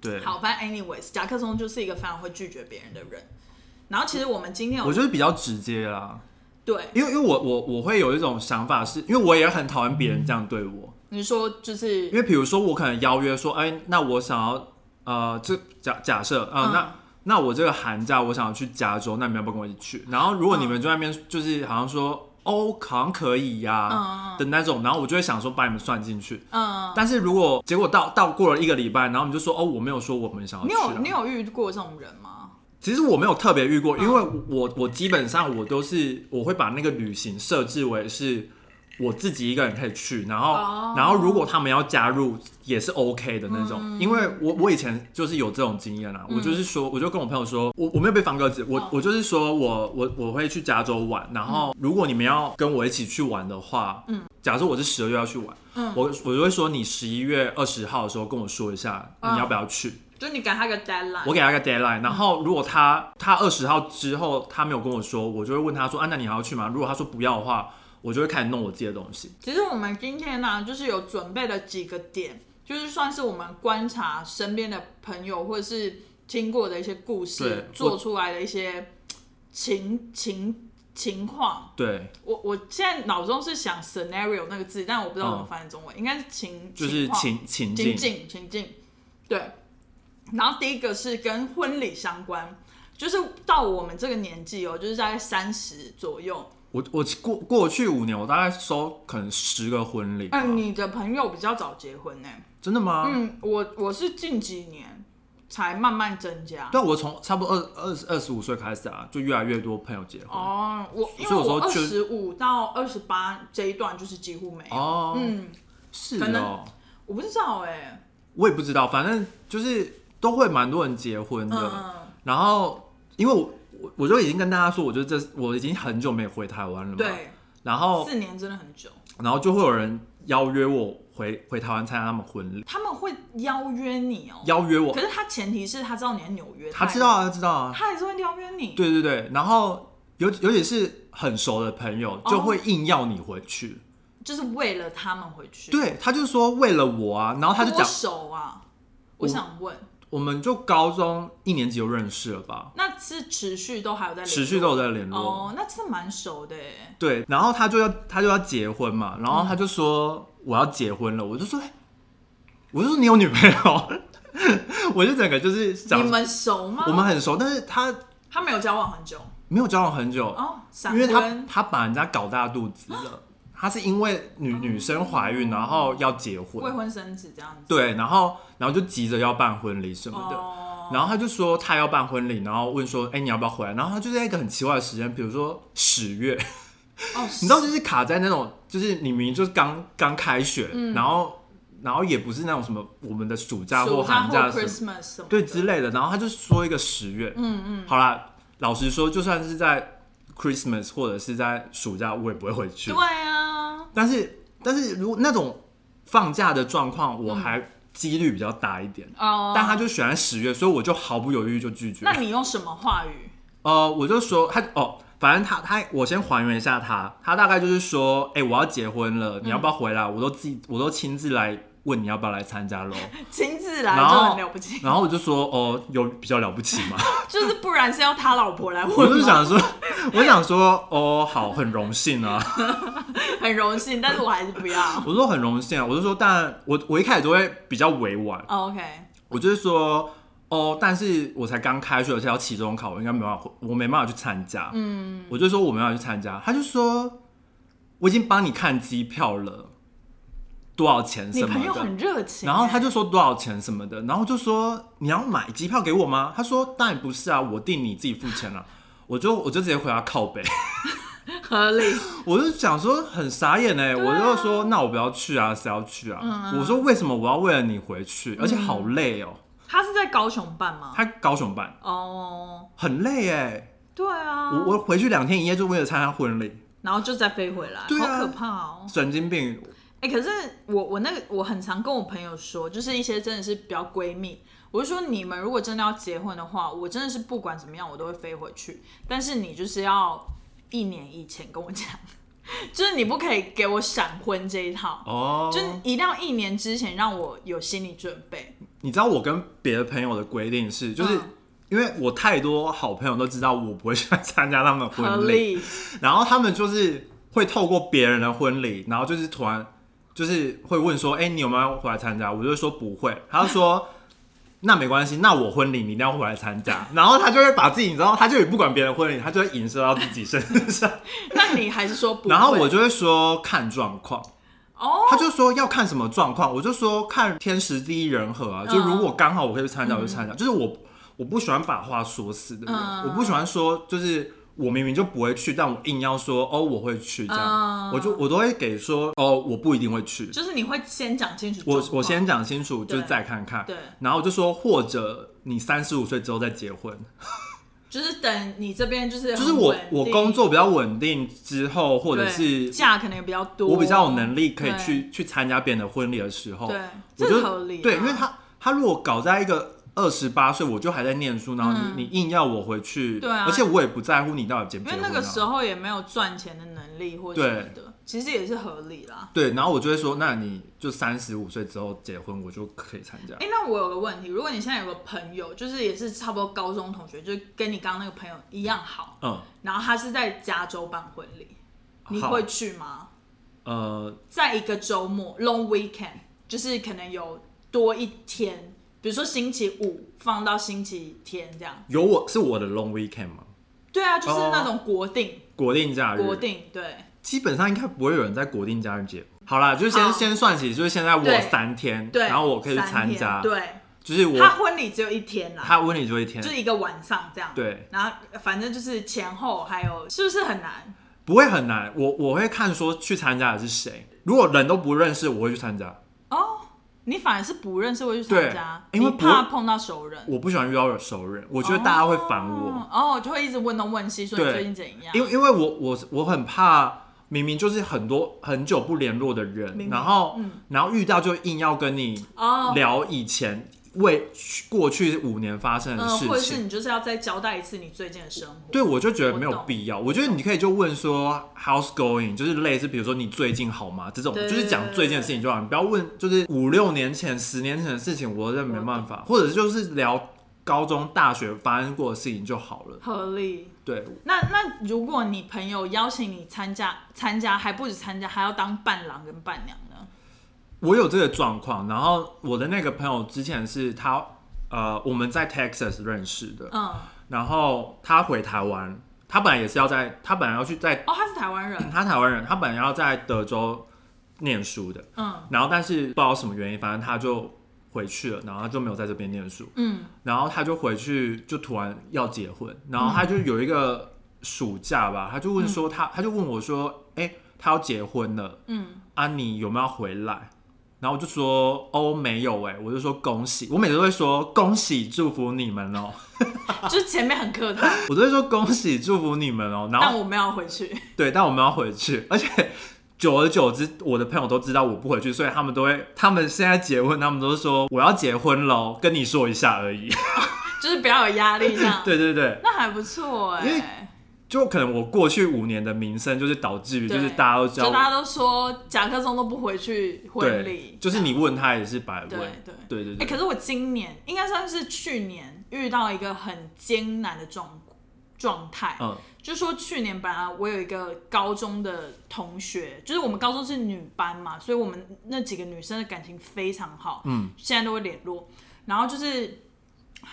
对，好，反正 anyways，甲克松就是一个非常会拒绝别人的人。然后其实我们今天我就是比较直接啦，对因为因为我我我会有一种想法是，因为我也很讨厌别人这样对我，你说就是因为比如说我可能邀约说，哎，那我想要呃，这假假设呃，嗯那那我这个寒假我想要去加州，那你们要不要跟我一起去？然后如果你们就在那边就是好像说。哦，好像可以呀、嗯的那种，然后我就会想说把你们算进去。嗯，但是如果结果到到过了一个礼拜，然后你就说哦，我没有说我们想要你去、啊。有你有遇过这种人吗？其实我没有特别遇过，因为我我基本上我都是我会把那个旅行设置为是我自己一个人可以去，然后、哦。然后如果他们要加入也是 OK 的那种，嗯。因为我我以前就是有这种经验啊，我就是说我就跟我朋友说，我我没有被放鸽子，我、哦。我就是说我我我会去加州玩，然后如果你们要跟我一起去玩的话，嗯，假设我是十二月要去玩，嗯。我我就会说你十一月二十号的时候跟我说一下你嗯要不要去。就你给他一个 deadline，我给他一个 deadline，然后如果他他二十号之后他没有跟我说，我就会问他说啊，那你还要去吗？如果他说不要的话，我就会开始弄我自己的东西。其实我们今天呢、就是有准备了几个点，就是算是我们观察身边的朋友或者是听过的一些故事，做出来的一些情情情况。对，我我现在脑中是想 scenario 那个字，但我不知道怎么翻译中文，应该是情就是情情境，境情境，对。然后第一个是跟婚礼相关，就是到我们这个年纪哦，就是在三十左右。我我过过去五年，我大概收可能十个婚礼吧。嗯，你的朋友比较早结婚呢？真的吗？嗯，我我是近几年才慢慢增加。对，我从差不多二二十二十五岁开始啊，就越来越多朋友结婚。哦，我因为所以我说二十五到二十八这一段就是几乎没有。哦，嗯，是可能哦，我不知道哎、我也不知道，反正就是都会蛮多人结婚的。嗯，然后，因为我我我就已经跟大家说，我觉得这我已经很久没回台湾了嘛。。对，然后，四年真的很久。然后就会有人邀约我回回台湾参加他们婚礼，他们会邀约你哦、邀约我可，是他前提是他知道你在纽约，他知道，啊，他知道啊，他还是会邀约你。对对对，然后尤尤其是很熟的朋友，哦就会硬要你回去。就是为了他们回去。，对，他就说为了我啊，然后他就讲，熟啊！我想问，我们就高中一年级就认识了吧，那是持续都还有在联络持续都有在联络。哦，那真的蛮熟的哎。对，然后他就要他就要结婚嘛，然后他就说我要结婚了，我就说，哎我就说你有女朋友，[laughs] 我就整个就是想你们熟吗？我们很熟，但是他他没有交往很久没有交往很久，哦，闪因为他婚他把人家搞大肚子了，他是因为女女生怀孕，然后要结婚。未婚，生子这样子。对，然后然后就急着要办婚礼什么的。哦，然后他就说他要办婚礼，然后问说：“哎、你要不要回来？”然后他就在一个很奇怪的时间，比如说十月，哦，[laughs] 你知道，就是卡在那种，就是你明明就是刚刚开学，嗯。然后然后也不是那种什么我们的暑假或寒假什么对之类的，然后他就说一个十月，嗯嗯，好啦，老实说，就算是在 Christmas 或者是在暑假，我也不会回去。对，啊，但是但是如果那种放假的状况，嗯我还几率比较大一点。哦，但他就选在十月，所以我就毫不犹豫就拒绝。那你用什么话语？呃，我就说他哦，反正他他，我先还原一下他，他大概就是说，哎、我要结婚了，你要不要回来？我都自己我都亲自来问你要不要来参加喽。[laughs] 亲自来就然后很了不起，然后我就说，哦，有比较了不起吗？[laughs] 就是不然是要他老婆来问我吗就是想说，我想说，哦，好，很荣幸啊。[laughs] 很荣幸，但是我还是不要。我说很荣幸啊，我就说，但我我一开始都会比较委婉，哦 OK，我就是说，哦，但是我才刚开学，而且要期中考，我应该没办法，我没办法去参加。嗯，我就说我没办法去参加，他就说我已经帮你看机票了，多少钱你什么的。朋友很热情欸，然后他就说多少钱什么的，然后就说你要买机票给我吗？他说当然不是啊，我订你自己付钱了。[laughs] 我就我就直接回他靠北，[laughs] 合理，[laughs] 我就想说很傻眼哎、我就说那我不要去啊，谁要去啊？嗯我说为什么我要为了你回去，而且好累哦、他是在高雄办吗？他高雄办。哦，很累哎、对啊，我我回去两天一夜就为了参加婚礼，然后就再飞回来，对啊。好可怕哦。神经病。哎、可是我我那个我很常跟我朋友说，就是一些真的是比较闺蜜，我就说你们如果真的要结婚的话，我真的是不管怎么样我都会飞回去，但是你就是要一年以前跟我讲，[laughs] 就是你不可以给我闪婚这一套。哦，就是一定要一年之前让我有心理准备，你知道我跟别的朋友的规定是，就是、嗯因为我太多好朋友都知道我不会去参加他们的婚礼，然后他们就是会透过别人的婚礼，然后就是突然就是会问说，哎、你有没有回来参加？我就说不会，他就说。[laughs] 那没关系，那我婚礼你一定要回来参加，[laughs] 然后他就会把自己，你知道，他就也不管别人婚礼，他就会影射到自己身上，[laughs] 那你还是说不会？然后我就会说看状况，哦，他就说要看什么状况，我就说看天时地利人和啊。就如果刚好我可以去参加，我就参加。就是我我不喜欢把话说死的人，嗯我不喜欢说就是我明明就不会去，但我硬要说哦我会去这样，嗯我就我都会给说哦我不一定会去。就是你会先讲清楚我况，我先讲清楚，就是对再看看，对，然后就说或者你三十五岁之后再结婚，就是等你这边就是就是我我工作比较稳定之后，或者是假可能也比较多，我比较有能力可以对。去去参加别人的婚礼的时候，对，我这就合理啊、对，因为他他如果搞在一个二十八岁，我就还在念书，然后你、嗯。你硬要我回去，对啊。而且我也不在乎你到底结不因为结婚、啊，那个时候也没有赚钱的能力或什么的，其实也是合理啦。对，然后我就会说，那你就三十五岁之后结婚，我就可以参加。哎、那我有个问题，如果你现在有个朋友，就是也是差不多高中同学，就跟你刚刚那个朋友一样好，嗯，然后他是在加州办婚礼，你好。会去吗？呃，在一个周末 long weekend，就是可能有多一天，比如说星期五放到星期天这样。有我是我的 long weekend 吗？对啊，就是哦那种国定，国定假日，国定对。基本上应该不会有人在国定假日结。好啦，就是先好先算起，就是现在我对三天，对，然后我可以去三天参加，对，就是我他婚礼只有一天啦，他婚礼就一天就，一个晚上这样。对，然后反正就是前后还有，是不是很难？不会很难。我我会看说去参加的是谁，如果人都不认识，我会去参加。哦，你反而是不认识会去参加，因为怕碰到熟人。我不喜欢遇到熟人，我觉得大家会烦我。哦，哦，就会一直问东问西，说你最近怎样？因为因为我我我很怕，明明就是很多很久不联络的人，明然后、嗯然后遇到就硬要跟你哦，聊以前为过去五年发生的嗯，事或者是。你就是要再交代一次你最近的生活。对，我就觉得没有必要。我觉得你可以就问说 how's going，就是类似比如说你最近好吗这种，对就是讲最近的事情就好。你不要问就是五六年前、十年前的事情，我真的没办法。或者就是聊高中、大学发生过的事情就好了。合理。对，那那如果你朋友邀请你参加参加，还不止参加，还要当伴郎跟伴娘呢？我有这个状况，然后我的那个朋友之前是他，呃，我们在 Texas 认识的，嗯，然后他回台湾，他本来也是要在，他本来要去在，哦，他是台湾人，他台湾人，他本来要在德州念书的，嗯。然后但是不知道什么原因，反正他就回去了，然后他就没有在这边念书，嗯。然后他就回去，就突然要结婚，然后他就有一个暑假吧，他就问说他，他就问我说，哎、他要结婚了，嗯，啊，你有没有回来？然后我就说哦没有哎，我就说恭喜，我每次都会说恭喜祝福你们哦，[laughs] 就是前面很客套，[laughs] 我都会说恭喜祝福你们哦。然后但我们要回去。[laughs] 对，但我们要回去，而且久而久之，我的朋友都知道我不回去，所以他们都会，他们现在结婚，他们都说我要结婚喽，跟你说一下而已。就是不要有压力这样。对对对，那还不错哎、就可能我过去五年的名声，就是导致于就是大家都知道，就大家都说甲克松都不回去婚对礼，，就是你问他也是白问，对对。对对，可是我今年应该算是去年遇到一个很艰难的状状态，嗯。就说去年本来我有一个高中的同学，就是我们高中是女班嘛，所以我们那几个女生的感情非常好，嗯，现在都会联络。然后就是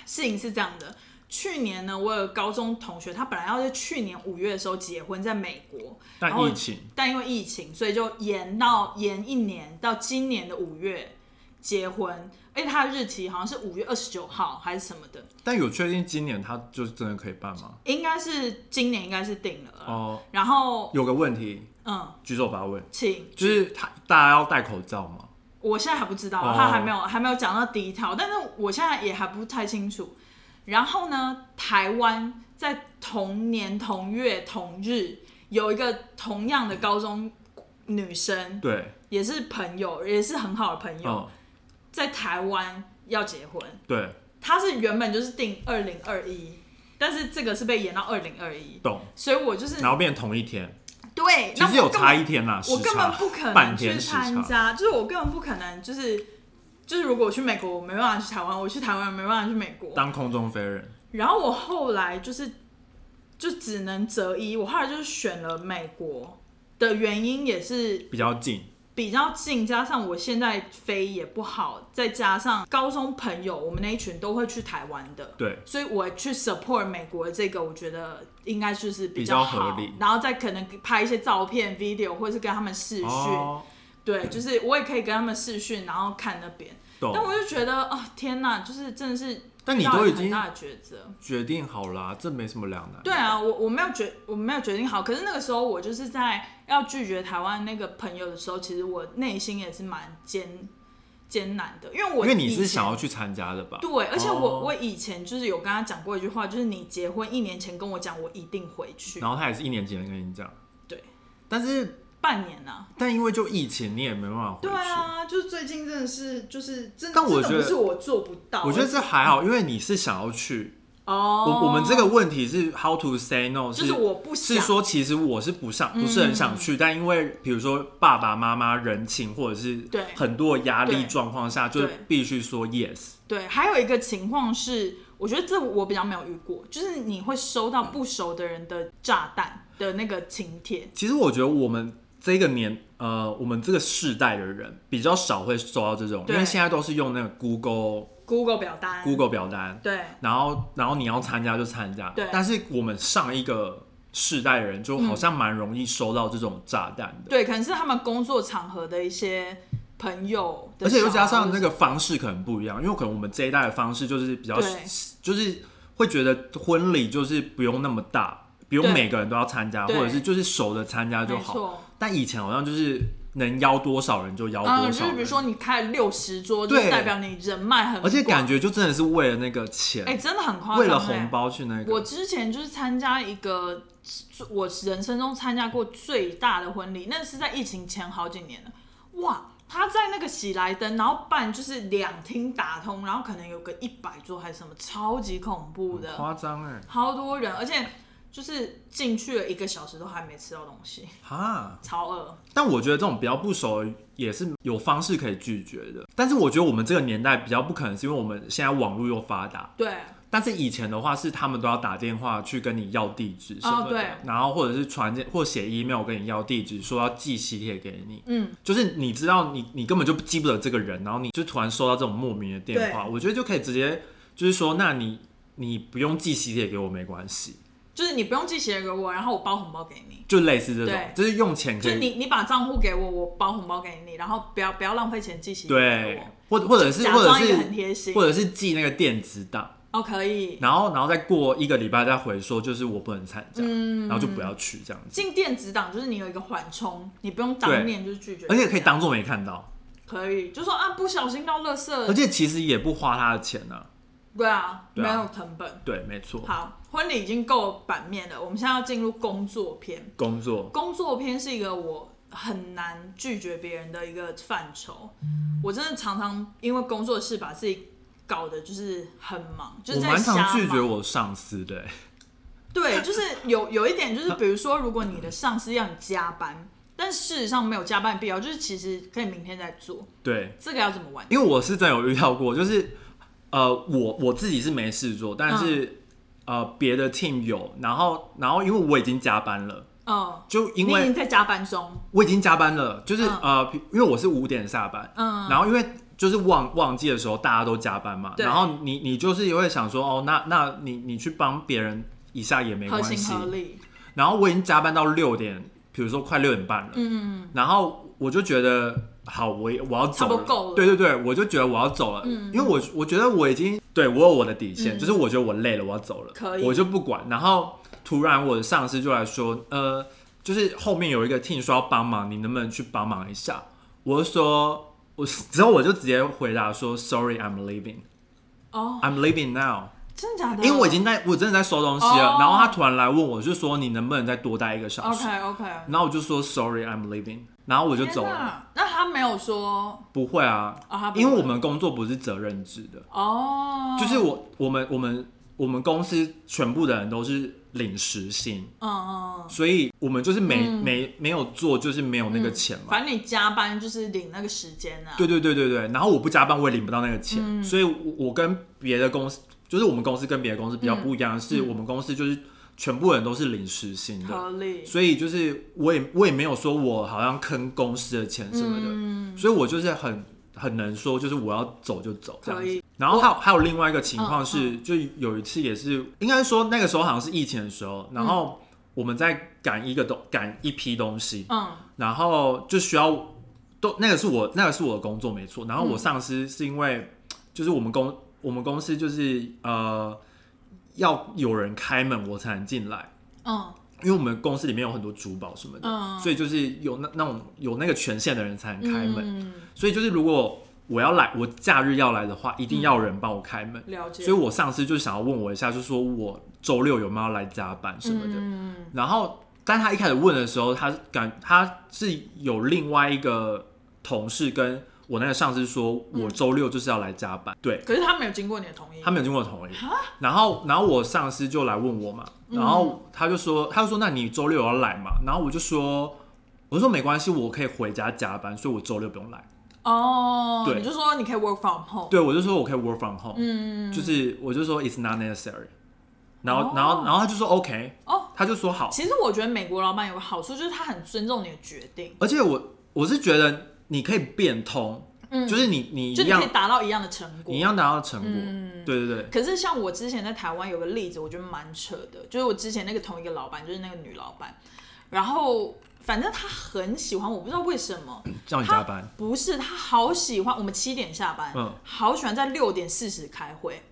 事情是这样的，去年呢，我有个高中同学，他本来要在去年五月的时候结婚，在美国，然后但疫情但因为疫情，所以就延到延一年到今年的五月结婚，而且他的日期好像是五月二十九号还是什么的，但有确定今年他就是真的可以办吗？应该是今年应该是定了。哦，然后有个问题，嗯，举手发问，请就是他大家要戴口罩吗？我现在还不知道，哦他还没有还没有讲到第一条，但是我现在也还不太清楚。然后呢，台湾在同年同月同日有一个同样的高中女生，对，也是朋友，也是很好的朋友，嗯，在台湾要结婚。对，她是原本就是定二零二一，但是这个是被延到二零二一，懂。所以我就是然后变同一天，对，其实有差一天啦，时我根本不可能去。参加，就是我根本不可能，就是就是如果我去美国，我没办法去台湾；我去台湾没办法去美国。当空中飞人，然后我后来就是就只能择一，我后来就是选了美国的原因也是比较近，比较近，加上我现在飞也不好，再加上高中朋友我们那一群都会去台湾的，对，所以我去 support 美国的这个，我觉得应该就是比比较好，合理。然后再可能拍一些照片、video，或者是跟他们视讯，哦，对，就是我也可以跟他们视讯，然后看那边。懂但。我就觉得，哦，天哪，就是真的是，但你都已经很大的抉择。决定好啦，这没什么两难。对啊，我我没有决我没有决定好，可是那个时候我就是在要拒绝台湾那个朋友的时候，其实我内心也是蛮艰艰难的，因为我因为你是想要去参加的吧？对，而且我、哦我以前就是有跟他讲过一句话，就是你结婚一年前跟我讲，我一定回去，然后他也是一年前跟你讲，对，但是半年啊。但因为就疫情，你也没办法回对去。啊，就是最近真的是就是真，但我觉得不是我做不到，我觉得这还好，因为你是想要去。哦，我我们这个问题是 how to say no，就是我不想是说其实我是不想不是很想去，但因为比如说爸爸妈妈人情或者是对很多压力状况下，就对必须说 yes。对，还有一个情况是，我觉得这我比较没有遇过，就是你会收到不熟的人的炸弹的那个请帖。其实我觉得我们这个年呃，我们这个世代的人比较少会收到这种，因为现在都是用那个 Google Google 表单。Google 表单，对。然后然后你要参加就参加。对。但是我们上一个世代的人就好像蛮容易收到这种炸弹的，对，可能是他们工作场合的一些朋友的而且又加上那个方式可能不一样，因为可能我们这一代的方式就是比较就是会觉得婚礼就是不用那么大，不用对。每个人都要参加，或对。者是就是熟的参加就好。错，但以前好像就是能邀多少人就邀多嗯，少人，就是比如说你开了六十桌，就对代表你人脉很广，而且感觉就真的是为了那个钱，哎、真的很夸张、为了哎红包去那个。我之前就是参加一个我人生中参加过最大的婚礼，那是在疫情前好几年了。哇，他在那个喜来登，然后办就是两厅打通，然后可能有个一百桌还是什么，超级恐怖的，夸张哎，好多人，而且就是进去了一个小时都还没吃到东西，哈！超饿。但我觉得这种比较不熟也是有方式可以拒绝的。但是我觉得我们这个年代比较不可能，是因为我们现在网络又发达。对，但是以前的话，是他们都要打电话去跟你要地址什么的，哦对然后或者是传件或写 email 跟你要地址，说要寄喜帖给你。嗯，就是你知道你你根本就记不得这个人，然后你就突然收到这种莫名的电话，我觉得就可以直接就是说，那你你不用寄喜帖给我没关系，就是你不用寄鞋给我，然后我包红包给你。就类似这种对，就是用钱可以就是你，你把账户给我，我包红包给你，然后不要不要浪费钱寄喜帖给对我，，或或者是或者假装一个是很贴心或者是寄那个电子档，哦，可以。然后然后再过一个礼拜再回说，就是我不能参加，嗯然后就不要去这样子，进电子档就是你有一个缓冲，你不用当面就是拒绝，而且可以当做没看到，可以，就说啊不小心到垃圾，而且其实也不花他的钱呢、对啊，对啊没有成本。对，没错，好，婚礼已经够版面了，我们现在要进入工作篇。工作工作篇是一个我很难拒绝别人的一个范畴。我真的常常因为工作室把自己搞得就是很忙，就是在我蛮常瞎拒绝我上司的、欸对，就是有有一点，就是比如说，如果你的上司要你加班，但事实上没有加班的必要，就是其实可以明天再做，对，这个要怎么玩？因为我是真有遇到过，就是呃，我我自己是没事做，但是、嗯。呃别的 team 有，然后然后因为我已经加班了，嗯，就因为在加班中，我已经加班了，就是、嗯呃，因为我是五点下班，嗯，然后因为就是旺旺季的时候大家都加班嘛，然后你你就是也会想说，哦，那那你你去帮别人一下也没合关系情，合理，然后我已经加班到六点，比如说快六点半了，嗯嗯。然后我就觉得好，我也我要走了。对对对，我就觉得我要走了，因为我我觉得我已经对我有我的底线，就是我觉得我累了，我要走了，嗯可以。我就不管。然后突然我的上司就来说，呃，就是后面有一个 team 说要帮忙，你能不能去帮忙一下？我就说，我 [laughs] 之后我就直接回答说，Sorry，I'm leaving，I'm 哦，leaving now，真的假的？因为我已经在我真的在收东西了。哦。然后他突然来问我，就说你能不能再多待一个小时？OK OK，然后我就说 Sorry，I'm leaving，然后我就走了。那他没有说？不会啊，因为我们工作不是责任制的，哦，就是我我们我们我们公司全部的人都是领时薪，嗯嗯，所以我们就是没、嗯。没没有做，就是没有那个钱嘛。反正你加班就是领那个时间啊，对对对对对，然后我不加班我也领不到那个钱，嗯。所以我我跟别的公司，就是我们公司跟别的公司比较不一样，嗯是我们公司就是全部人都是临时性的，所以就是我也我也没有说我好像坑公司的钱什么的，嗯，所以我就是很很能说，就是我要走就走这样子。然后还有还有另外一个情况嗯是，就有一次也是，应该说那个时候好像是疫情的时候，然后我们在赶一个东赶一批东西，嗯。然后就需要都那个是我那个是我的工作没错，然后我嗯。上司是因为就是我们公我们公司就是呃要有人开门我才能进来，嗯因为我们公司里面有很多珠宝什么的，嗯，所以就是有那那种有那个权限的人才能开门，嗯，所以就是如果我要来我假日要来的话，一定要有人帮我开门。了解，所以我上司就想要问我一下，就说我周六有没有要来加班什么的。嗯然后，但他一开始问的时候，他感他是有另外一个同事跟我那个上司说，我周六就是要来加班。对，可是他没有经过你的同意，他没有经过我同意。然后，然后我上司就来问我嘛，然后他就说，他就说，那你周六有要来嘛？然后我就说，我就说没关系，我可以回家加班，所以我周六不用来。哦，对你就说你可以 work from home，对，我就说我可以 work from home。嗯，就是我就说 it's not necessary，然后、哦然后然后他就说 OK，哦，他就说好，其实我觉得美国老板有个好处，就是他很尊重你的决定，而且我我是觉得你可以变通，嗯。就是你你就你可以达到一样的成果，你一样达到成果，嗯。对对对，可是像我之前在台湾有个例子，我觉得蛮扯的，就是我之前那个同一个老板，就是那个女老板，然后反正她很喜欢我，不知道为什么，叫你加班，不是她好喜欢我们七点下班，嗯。好喜欢在六点四十开会，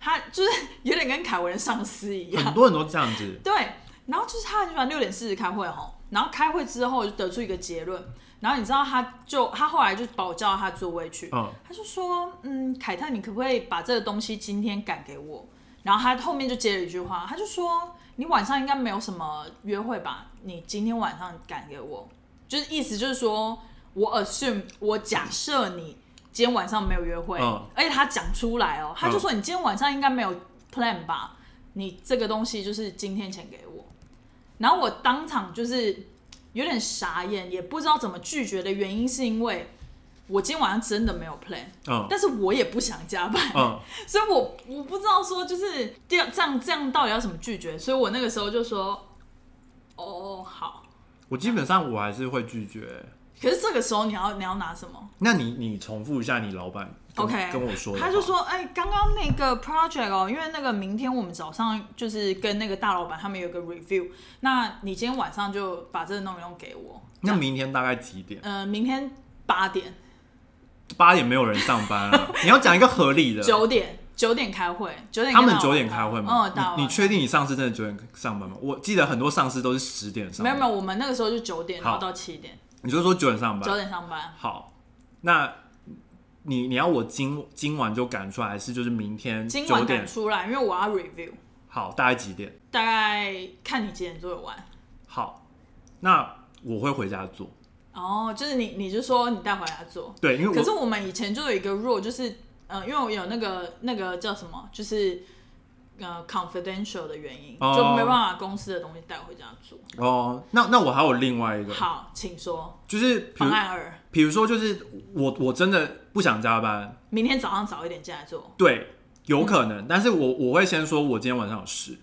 她就是有点跟凯文的上司一样，很多人都这样子，对，然后就是他很喜欢六点四十开会吼，然后开会之后就得出一个结论，然后你知道他就他后来就把我叫到他座位去，嗯他就说，嗯，凯特，你可不可以把这个东西今天赶给我？然后他后面就接了一句话，他就说，你晚上应该没有什么约会吧？你今天晚上赶给我，就是意思就是说我 assume 我假设你今天晚上没有约会，嗯而且他讲出来哦，他就说你今天晚上应该没有 plan 吧？你这个东西就是今天钱给我，然后我当场就是有点傻眼，也不知道怎么拒绝的原因是因为我今天晚上真的没有 plan，嗯但是我也不想加班，嗯，[laughs] 所以我我不知道说就是这样这样这样到底要怎么拒绝，所以我那个时候就说，哦好，我基本上我还是会拒绝。可是这个时候你要你要拿什么？那你你重复一下你老板跟 OK，跟我说他就说，哎、刚刚那个 project 哦，因为那个明天我们早上就是跟那个大老板他们有个 review，那你今天晚上就把这个弄一弄给我。那明天大概几点？呃，明天八点、八点没有人上班了，[laughs] 你要讲一个合理的。九点、九点开会，九点他们九点开会吗？嗯，大你你确定你上司真的九点上班吗？我记得很多上司都是十点上班。没有没有，我们那个时候就九点，然后到七点，你就说九点上班。九点上班。好，那你你要我今今晚就赶出来，还是就是明天今晚九点赶？出来，因为我要 review，好，大概几点？大概看你几点做得完。好，那我会回家做。哦，就是你你就说你带回家做，对，因为可是我们以前就有一个 rule，就是呃，因为我有那个那个叫什么，就是呃 confidential 的原因，哦就没办法把公司的东西带回家做。哦，那那我还有另外一个，好，请说就是比如方案二，比如说就是我我真的不想加班，明天早上早一点进来做。对，有可能，但是我我会先说我今天晚上有事，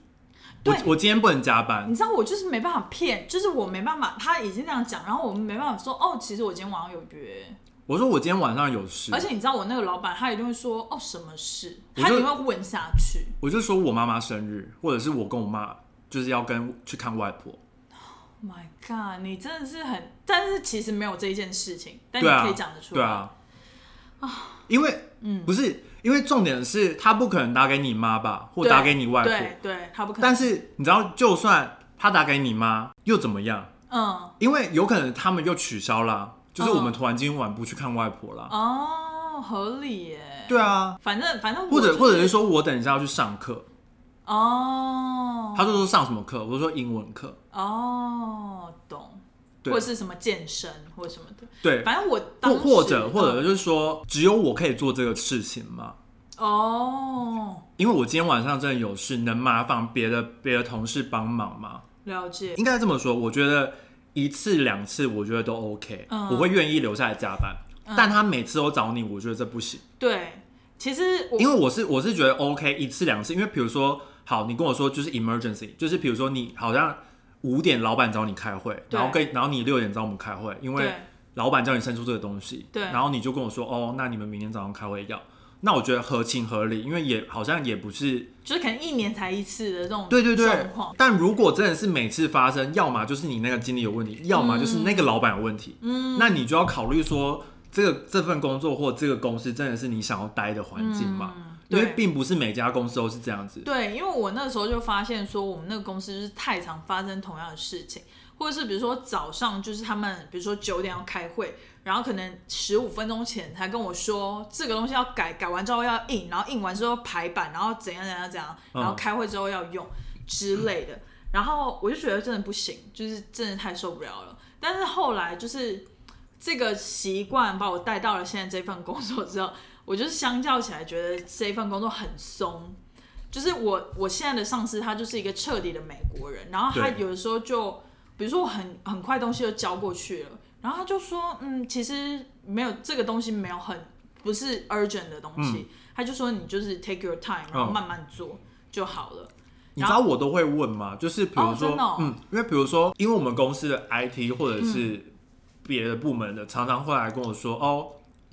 我对。我今天不能加班。你，知道我就是没办法骗，就是我没办法，他已经这样讲，然后我们没办法说哦，其实我今天晚上有约，我说我今天晚上有事。而，且你知道我那个老板他一定会说哦什么事，我就他一定会问下去。我就说我妈妈生日，或者是我跟我妈就是要跟去看外婆，Oh my god，你真的是很，但是其实没有这一件事情，但你对啊，可以讲得出来。对啊，因为嗯不是因为重点是他不可能打给你妈吧，或对打给你外婆，对对，他不可能。但是你知道，就算他打给你妈又怎么样？嗯，因为有可能他们又取消啦，就是我们嗯突然今晚不去看外婆啦。哦，合理耶。对啊，反正反正我或者就是或者是说我等一下要去上课，哦，他就说上什么课，我就说英文课。哦，懂，对。或者是什么健身或者什么的，对，反正我当或或者或者嗯就是说，只有我可以做这个事情吗？哦，因为我今天晚上真的有事，能麻烦别的别的同事帮忙吗？了解，应该这么说，我觉得一次两次我觉得都 OK，、嗯。我会愿意留下来加班。但他每次都找你，我觉得这不行，对，其实因为我是我是觉得 OK 一次两次，因为比如说好，你跟我说就是 emergency，就是比如说你好像五点老板找你开会，然后跟然后你六点找我们开会，因为老板叫你伸出这个东西，对。然后你就跟我说哦，那你们明天早上开会要，那我觉得合情合理，因为也好像也不是就是可能一年才一次的这种对对对。状况，，但如果真的是每次发生，要么就是你那个经理有问题，要么就是那个老板有问题，嗯，那你就要考虑说，这个这份工作或这个公司真的是你想要待的环境嘛？嗯因为对并不是每家公司都是这样子。对，因为我那时候就发现说，我们那个公司就是太常发生同样的事情，或者是比如说早上就是他们比如说九点要开会，然后可能十五分钟前才跟我说这个东西要改，改完之后要印，然后印完之后排版，然后怎样怎样怎样，嗯然后开会之后要用之类的，然后我就觉得真的不行，就是真的太受不了了。但是后来就是这个习惯把我带到了现在这份工作之后，我就是相较起来觉得这一份工作很松。就是我我现在的上司他就是一个彻底的美国人，然后他有的时候就，比如说我很很快东西就交过去了，然后他就说，嗯，其实没有这个东西没有很不是 urgent 的东西，他就说你就是 take your time，然后嗯慢慢做就好了。你知道我都会问吗？就是比如说，哦哦嗯，因为比如说，因为我们公司的 IT 或者是别的部门的，常常会来跟我说，哦，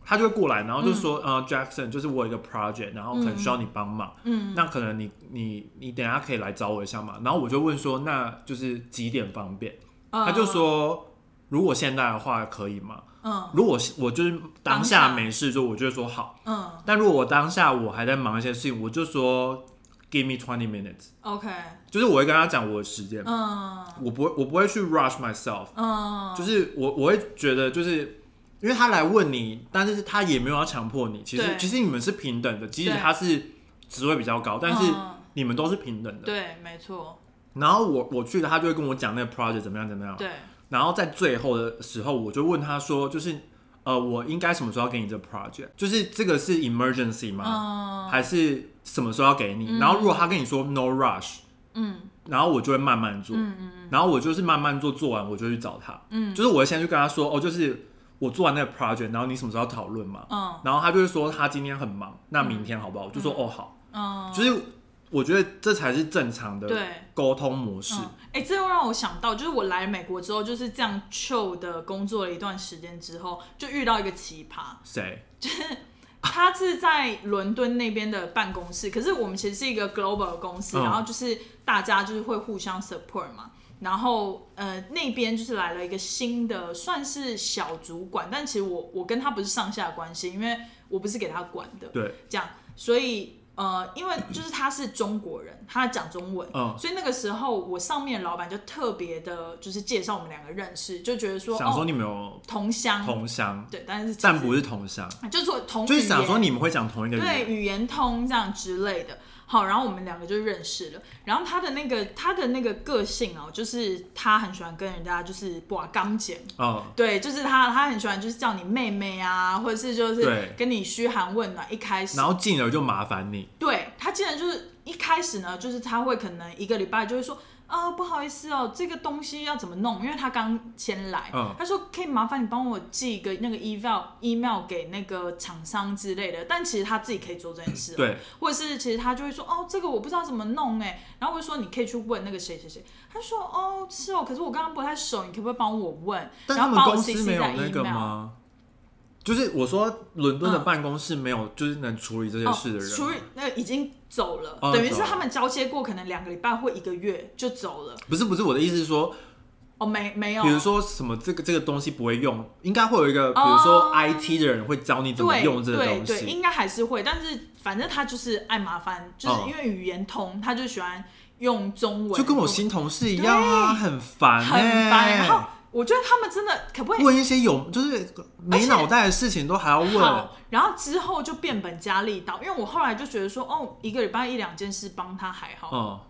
他就会过来，然后就说，呃，Jackson，就是我有一个 project，然后可能需要你帮忙，嗯，那可能你你你等下可以来找我一下嘛。然后我就问说，那就是几点方便？他就说，如果现在的话可以吗？嗯。如果我就是当当下下没事，就我就会说好。嗯。但如果我当下我还在忙一些事情，我就说 give me twenty minutes，，OK，就是我会跟他讲我的时间，嗯。我不会我不会去 rush myself，嗯，就是我我会觉得就是。因为他来问你，但是他也没有要强迫你。其实对其实你们是平等的，即使对他是职位比较高，但是嗯你们都是平等的。对，没错，然后我我去了，他就会跟我讲那个 project 怎么样怎么样。对，然后在最后的时候，我就问他说，就是呃，我应该什么时候要给你这 project？就是这个是 emergency 吗？嗯还是什么时候要给你？然后如果他跟你说 no rush，嗯然后我就会慢慢做，嗯嗯然后我就是慢慢做，做完我就去找他，嗯就是我会先去跟他说，哦，就是我做完那个 project，然后你什么时候要讨论嘛？嗯然后他就会说他今天很忙，那明天好不好？我就说哦好，嗯，就是我觉得这才是正常的对。沟通模式。嗯，哎、这又让我想到，就是我来美国之后，就是这样 chill 的工作了一段时间之后，就遇到一个奇葩，谁？就是他是在伦敦那边的办公室，可是我们其实是一个 global 的公司，嗯然后就是大家就是会互相 support 嘛。然后呃那边就是来了一个新的，算是小主管，但其实我我跟他不是上下关系，因为我不是给他管的，对，这样，所以呃，因为就是他是中国人，他讲中文，嗯。所以那个时候我上面的老板就特别的，就是介绍我们两个认识，就觉得说哦，想说你们有同乡，同乡，对，但是其实但不是同乡，就是说同就是想说你们会讲同一个语对言。语言通这样之类的。好，然后我们两个就认识了。然后他的那个他的那个个性哦，就是他很喜欢跟人家就是把刚剪，哦，对，就是他他很喜欢就是叫你妹妹啊，或者是就是跟你嘘寒问暖。一开始然后进而就麻烦你。对他竟然就是一开始呢，就是他会可能一个礼拜就会说，啊、不好意思哦，这个东西要怎么弄？因为他刚先来，嗯他说可以麻烦你帮我寄一个那个 email email 给那个厂商之类的，但其实他自己可以做这件事、哦，对，或者是其实他就会说，哦，这个我不知道怎么弄哎，然后我就说你可以去问那个谁谁谁，他说哦是哦，可是我刚刚不太熟，你可不可以帮我问？但他们然后把我 CC 在那个 email 吗？就是我说伦敦的嗯办公室没有，就是能处理这些事的人吗。处理那已经走了，哦等于是走了他们交接过，可能两个礼拜或一个月就走了。不是不是，我的意思是说，哦，没没有，比如说什么这个这个东西不会用，应该会有一个，比如说哦 IT 的人会教你怎么对用这个对东对，西。应该还是会，但是反正他就是爱麻烦，就是哦因为语言通，他就喜欢用中文，就跟我新同事一样啊，很烦、欸，很烦。然后我觉得他们真的可不可以问一些有就是没脑袋的事情都还要问，好，然后之后就变本加厉到，因为我后来就觉得说，哦，一个礼拜一两件事帮他还好，嗯，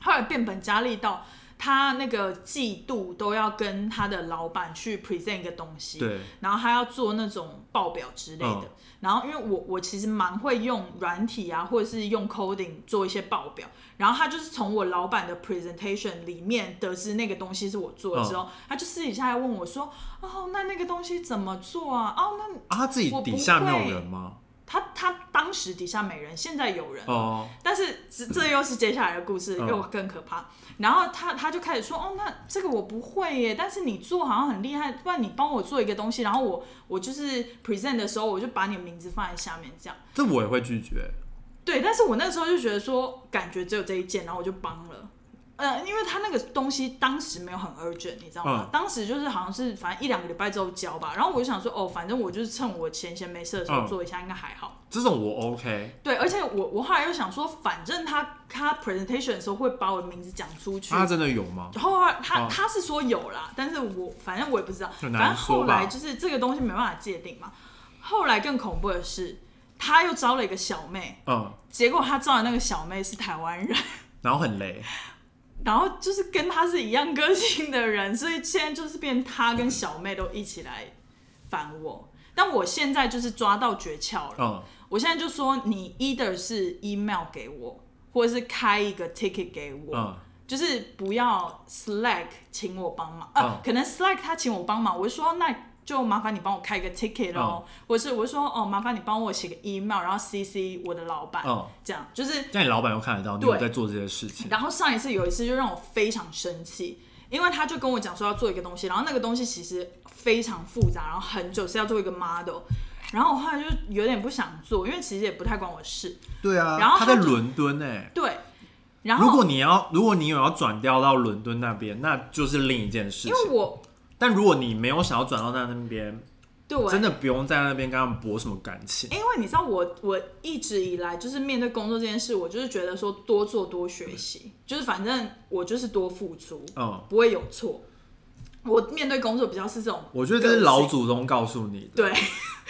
后来变本加厉到他那个季度都要跟他的老板去 present 一个东西，对，然后他要做那种报表之类的。嗯然后因为我我其实蛮会用软体啊，或者是用 coding 做一些报表。然后他就是从我老板的 presentation 里面得知那个东西是我做的之后，嗯他就私底下来问我说：“哦，那那个东西怎么做啊？哦，那啊，他自己底下没会有人吗？他他当时底下没人，现在有人哦，但是这这又是接下来的故事，嗯又更可怕。然后他他就开始说，哦，那这个我不会耶，但是你做好像很厉害，不然你帮我做一个东西，然后我我就是 present 的时候，我就把你的名字放在下面，这样。这我也会拒绝。对，但是我那个时候就觉得说，感觉只有这一件，然后我就帮了。呃，因为他那个东西当时没有很 urgent，你知道吗？嗯当时就是好像是反正一两个礼拜之后交吧，然后我就想说，哦，反正我就是趁我闲闲没事的时候嗯做一下，应该还好。这种我 OK，对，而且我我后来又想说，反正他他 presentation 的时候会把我的名字讲出去。他真的有吗？后来他、哦他是说有啦，但是我反正我也不知道，很反正后来就是这个东西没办法界定嘛。后来更恐怖的是，他又招了一个小妹，嗯，结果他招的那个小妹是台湾人，[laughs] 然后很雷，然后就是跟他是一样个性的人，所以现在就是变他跟小妹都一起来烦我。但我现在就是抓到诀窍了，嗯，我现在就说你 either 是 email 给我，或者是开一个 ticket 给我，嗯。就是不要 Slack 请我帮忙。啊，嗯可能 Slack 他请我帮忙，我就说那就麻烦你帮我开一个 ticket 咯，嗯或者是我就说哦麻烦你帮我写个 email，然后 CC 我的老板，嗯，这样就是这样你老板又看得到你有在做这些事情。然后上一次有一次就让我非常生气，因为他就跟我讲说要做一个东西，然后那个东西其实非常复杂，然后很久是要做一个 model，然后我后来就有点不想做，因为其实也不太关我事。对啊，然后他他在伦敦哎。对，然后如果你要，如果你有要转调到伦敦那边，那就是另一件事情。因为我但如果你没有想要转到那那边，对。真的不用在那边跟他们博什么感情。因为你知道我我一直以来就是面对工作这件事，我就是觉得说多做多学习，就是反正我就是多付出，嗯，不会有错。我面对工作比较是这种，我觉得这是老祖宗告诉你的，对。[laughs]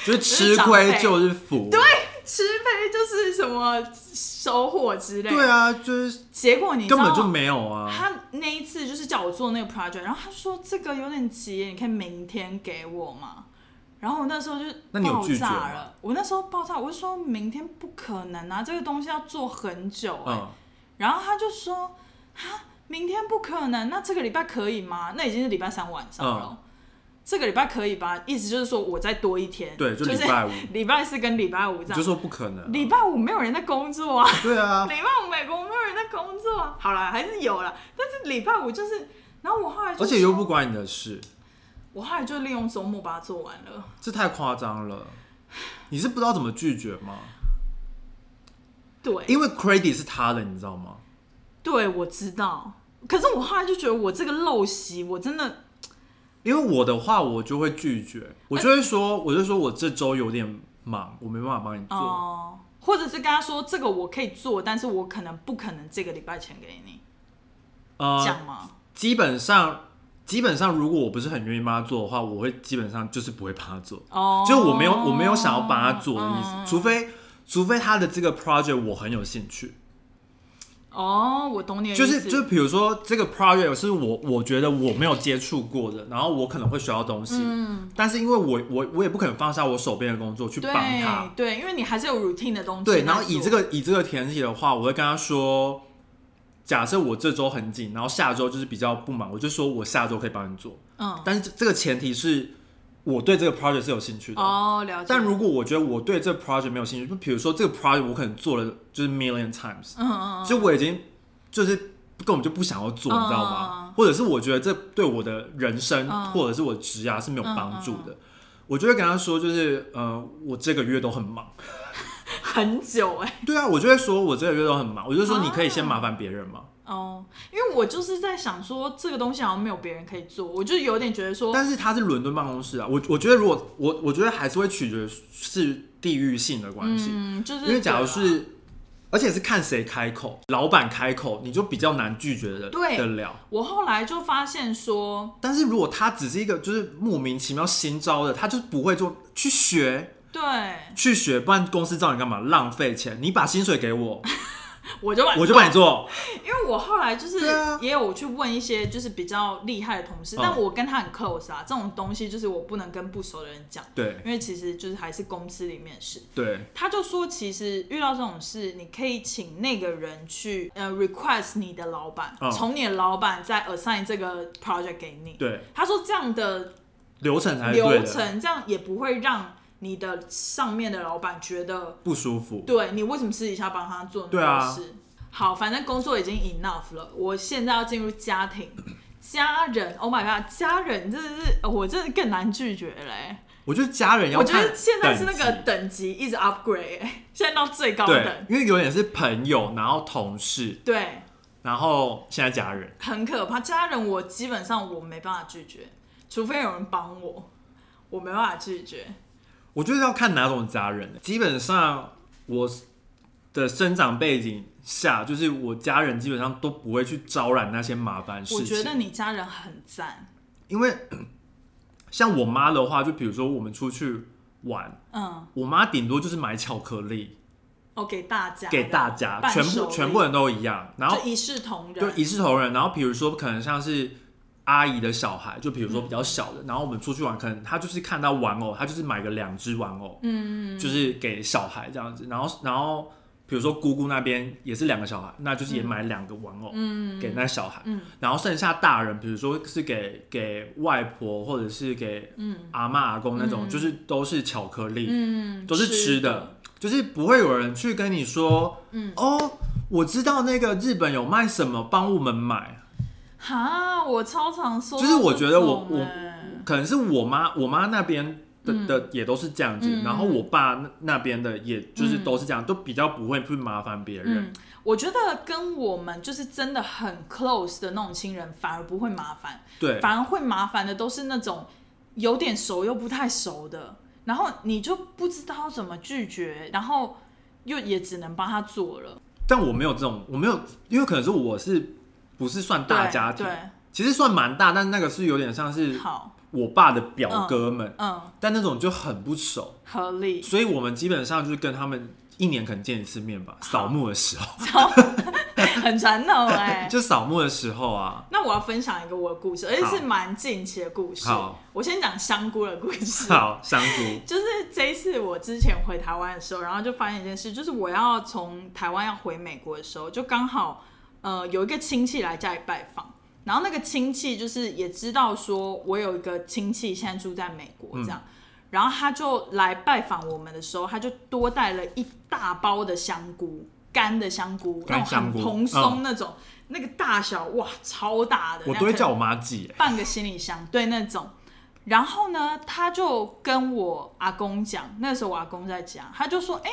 就是吃亏就是福。对吃赔就是什么收获之类的。对啊，就是结果你知道根本就没有啊。他那一次就是叫我做那个 project，然后他说这个有点急，你可以明天给我吗？然后我那时候就爆炸了，我那时候爆炸，我就说明天不可能啊，这个东西要做很久、欸。嗯，然后他就说啊，明天不可能，那这个礼拜可以吗？那已经是礼拜三晚上了，嗯这个礼拜可以吧？意思就是说我再多一天，对，就是礼拜五，[laughs] 礼拜四跟礼拜五这样。你就说不可能啊。礼拜五没有人在工作啊，[laughs] 对啊，[laughs] 礼拜五美国没有人在工作啊。好了，还是有了，但是礼拜五就是，然后我后来就而且又不关你的事，我后来就利用周末把它做完了。这太夸张了。你是不知道怎么拒绝吗？对，因为 credit 是他的，你知道吗？对，我知道。可是我后来就觉得我这个陋习，我真的因为我的话，我就会拒绝，我就会说，我就说我这周有点忙，我没办法帮你做。哦、或者是跟他说这个我可以做，但是我可能不可能这个礼拜前给你，呃，这样吗？基本上，基本上，如果我不是很愿意帮他做的话，我会基本上就是不会帮他做。哦，就我没有我没有想要帮他做的意思，嗯除非除非他的这个 project 我很有兴趣，哦，我懂你的意思，就是就比如说这个 project 是我我觉得我没有接触过的，然后我可能会学到东西，嗯，但是因为我我我也不可能放下我手边的工作去帮他。对，对，因为你还是有 routine 的东西，对，然后以这。个以这个前提的话，我会跟他说，假设我这周很紧，然后下周就是比较不忙，我就说我下周可以帮你做，嗯，但是这这个前提是我对这个 project 是有兴趣的。哦，了解。但如果我觉得我对这个 project 没有兴趣，就比如说这个 project 我可能做了就是 million times，嗯嗯嗯，就我已经就是根本就不想要做，嗯你知道吗？或者是我觉得这对我的人生、嗯或者是我的职涯是没有帮助的，我就会跟他说，就是呃，我这个月都很忙。[laughs] 很久哎、对啊，我就会说我这个月都很忙，我就说你可以先麻烦别人嘛。哦，因为我就是在想说这个东西好像没有别人可以做，我就有点觉得说，但是他是伦敦办公室啊，我我觉得如果我我觉得还是会取决是地域性的关系，嗯，就是因为假如是，而且是看谁开口，老板开口，你就比较难拒绝的对得了。我后来就发现说，但是如果他只是一个就是莫名其妙新招的，他就不会做，去学。对，去学，不然公司找你干嘛？浪费钱，你把薪水给我，[laughs] 我就我就帮你，做。因为我后来就是也有去问一些就是比较厉害的同事，嗯。但我跟他很 close 啊，这种东西就是我不能跟不熟的人讲，对。因为其实就是还是公司里面的事。对。他就说，其实遇到这种事，你可以请那个人去呃 request 你的老板，嗯。从你的老板再 assign 这个 project 给你。对，他说这样的流程流程，这样也不会让你的上面的老板觉得，不舒服。对你为什么私底下帮他做那对啊么多事？好，反正工作已经 enough 了，我现在要进入家庭。家人，Oh my god，家人真的是，呃我真的更难拒绝嘞、我觉得家人要我觉看得现在是那个等级一直 upgrade，、欸、现在到最高对等，，因为有点是朋友，然后同事，对，然后现在家人。很可怕。家人我基本上我没办法拒绝，除非有人帮我，我没办法拒绝。我觉得要看哪种家人。基本上我的生长背景下，就是我家人基本上都不会去招揽那些麻烦事情。我觉得你家人很赞，因为像我妈的话，就比如说我们出去玩，嗯，我妈顶多就是买巧克力哦，给大家，给大家，全部全部人都一样，然后一视同就仁，一视同仁。然后比如说可能像是阿姨的小孩，就比如说比较小的，然后我们出去玩，可能他就是看到玩偶，他就是买个两只玩偶，嗯，就是给小孩这样子。然后然后比如说姑姑那边也是两个小孩，那就是也买两个玩偶，嗯，给那小孩。嗯然后剩下大人，比如说是给给外婆或者是给嗯阿妈阿公那种，嗯就是都是巧克力，嗯，都是吃的，就是不会有人去跟你说，嗯哦，我知道那个日本有卖什么，帮我们买。哈，我超常说就是我觉得我我欸。可能是我妈我妈那边的、嗯的也都是这样子，嗯。然后我爸那那边的也就是嗯。都是这样，都比较不会去麻烦别人。嗯，我觉得跟我们就是真的很 close 的那种亲人，反而不会麻烦，对，反而会麻烦的都是那种有点熟又不太熟的，然后你就不知道怎么拒绝，然后又也只能帮他做了。但我没有这种，我没有，因为可能是我是不是算大家庭，对，其实算蛮大，但那个是有点像是，我爸的表哥们，嗯，但那种就很不熟，合理。所以我们基本上就是跟他们一年可能见一次面吧，扫墓的时候，[laughs] 很传统哎、[laughs] 就扫墓的时候啊，那我要分享一个我的故事，而且是蛮近期的故事。好，我先讲香菇的故事。[laughs] 好香菇，就是这一次我之前回台湾的时候，然后就发现一件事，就是我要从台湾要回美国的时候，就刚好呃有一个亲戚来家里拜访，然后那个亲戚就是也知道说我有一个亲戚现在住在美国这样，然后他就来拜访我们的时候，他就多带了一大包的香菇，干的香菇，那种干香菇很蓬松那种，那个大小哇超大的，我都会叫我妈寄、欸，半个行李箱，对那种。然后呢，他就跟我阿公讲，那时候我阿公在家，他就说：“哎、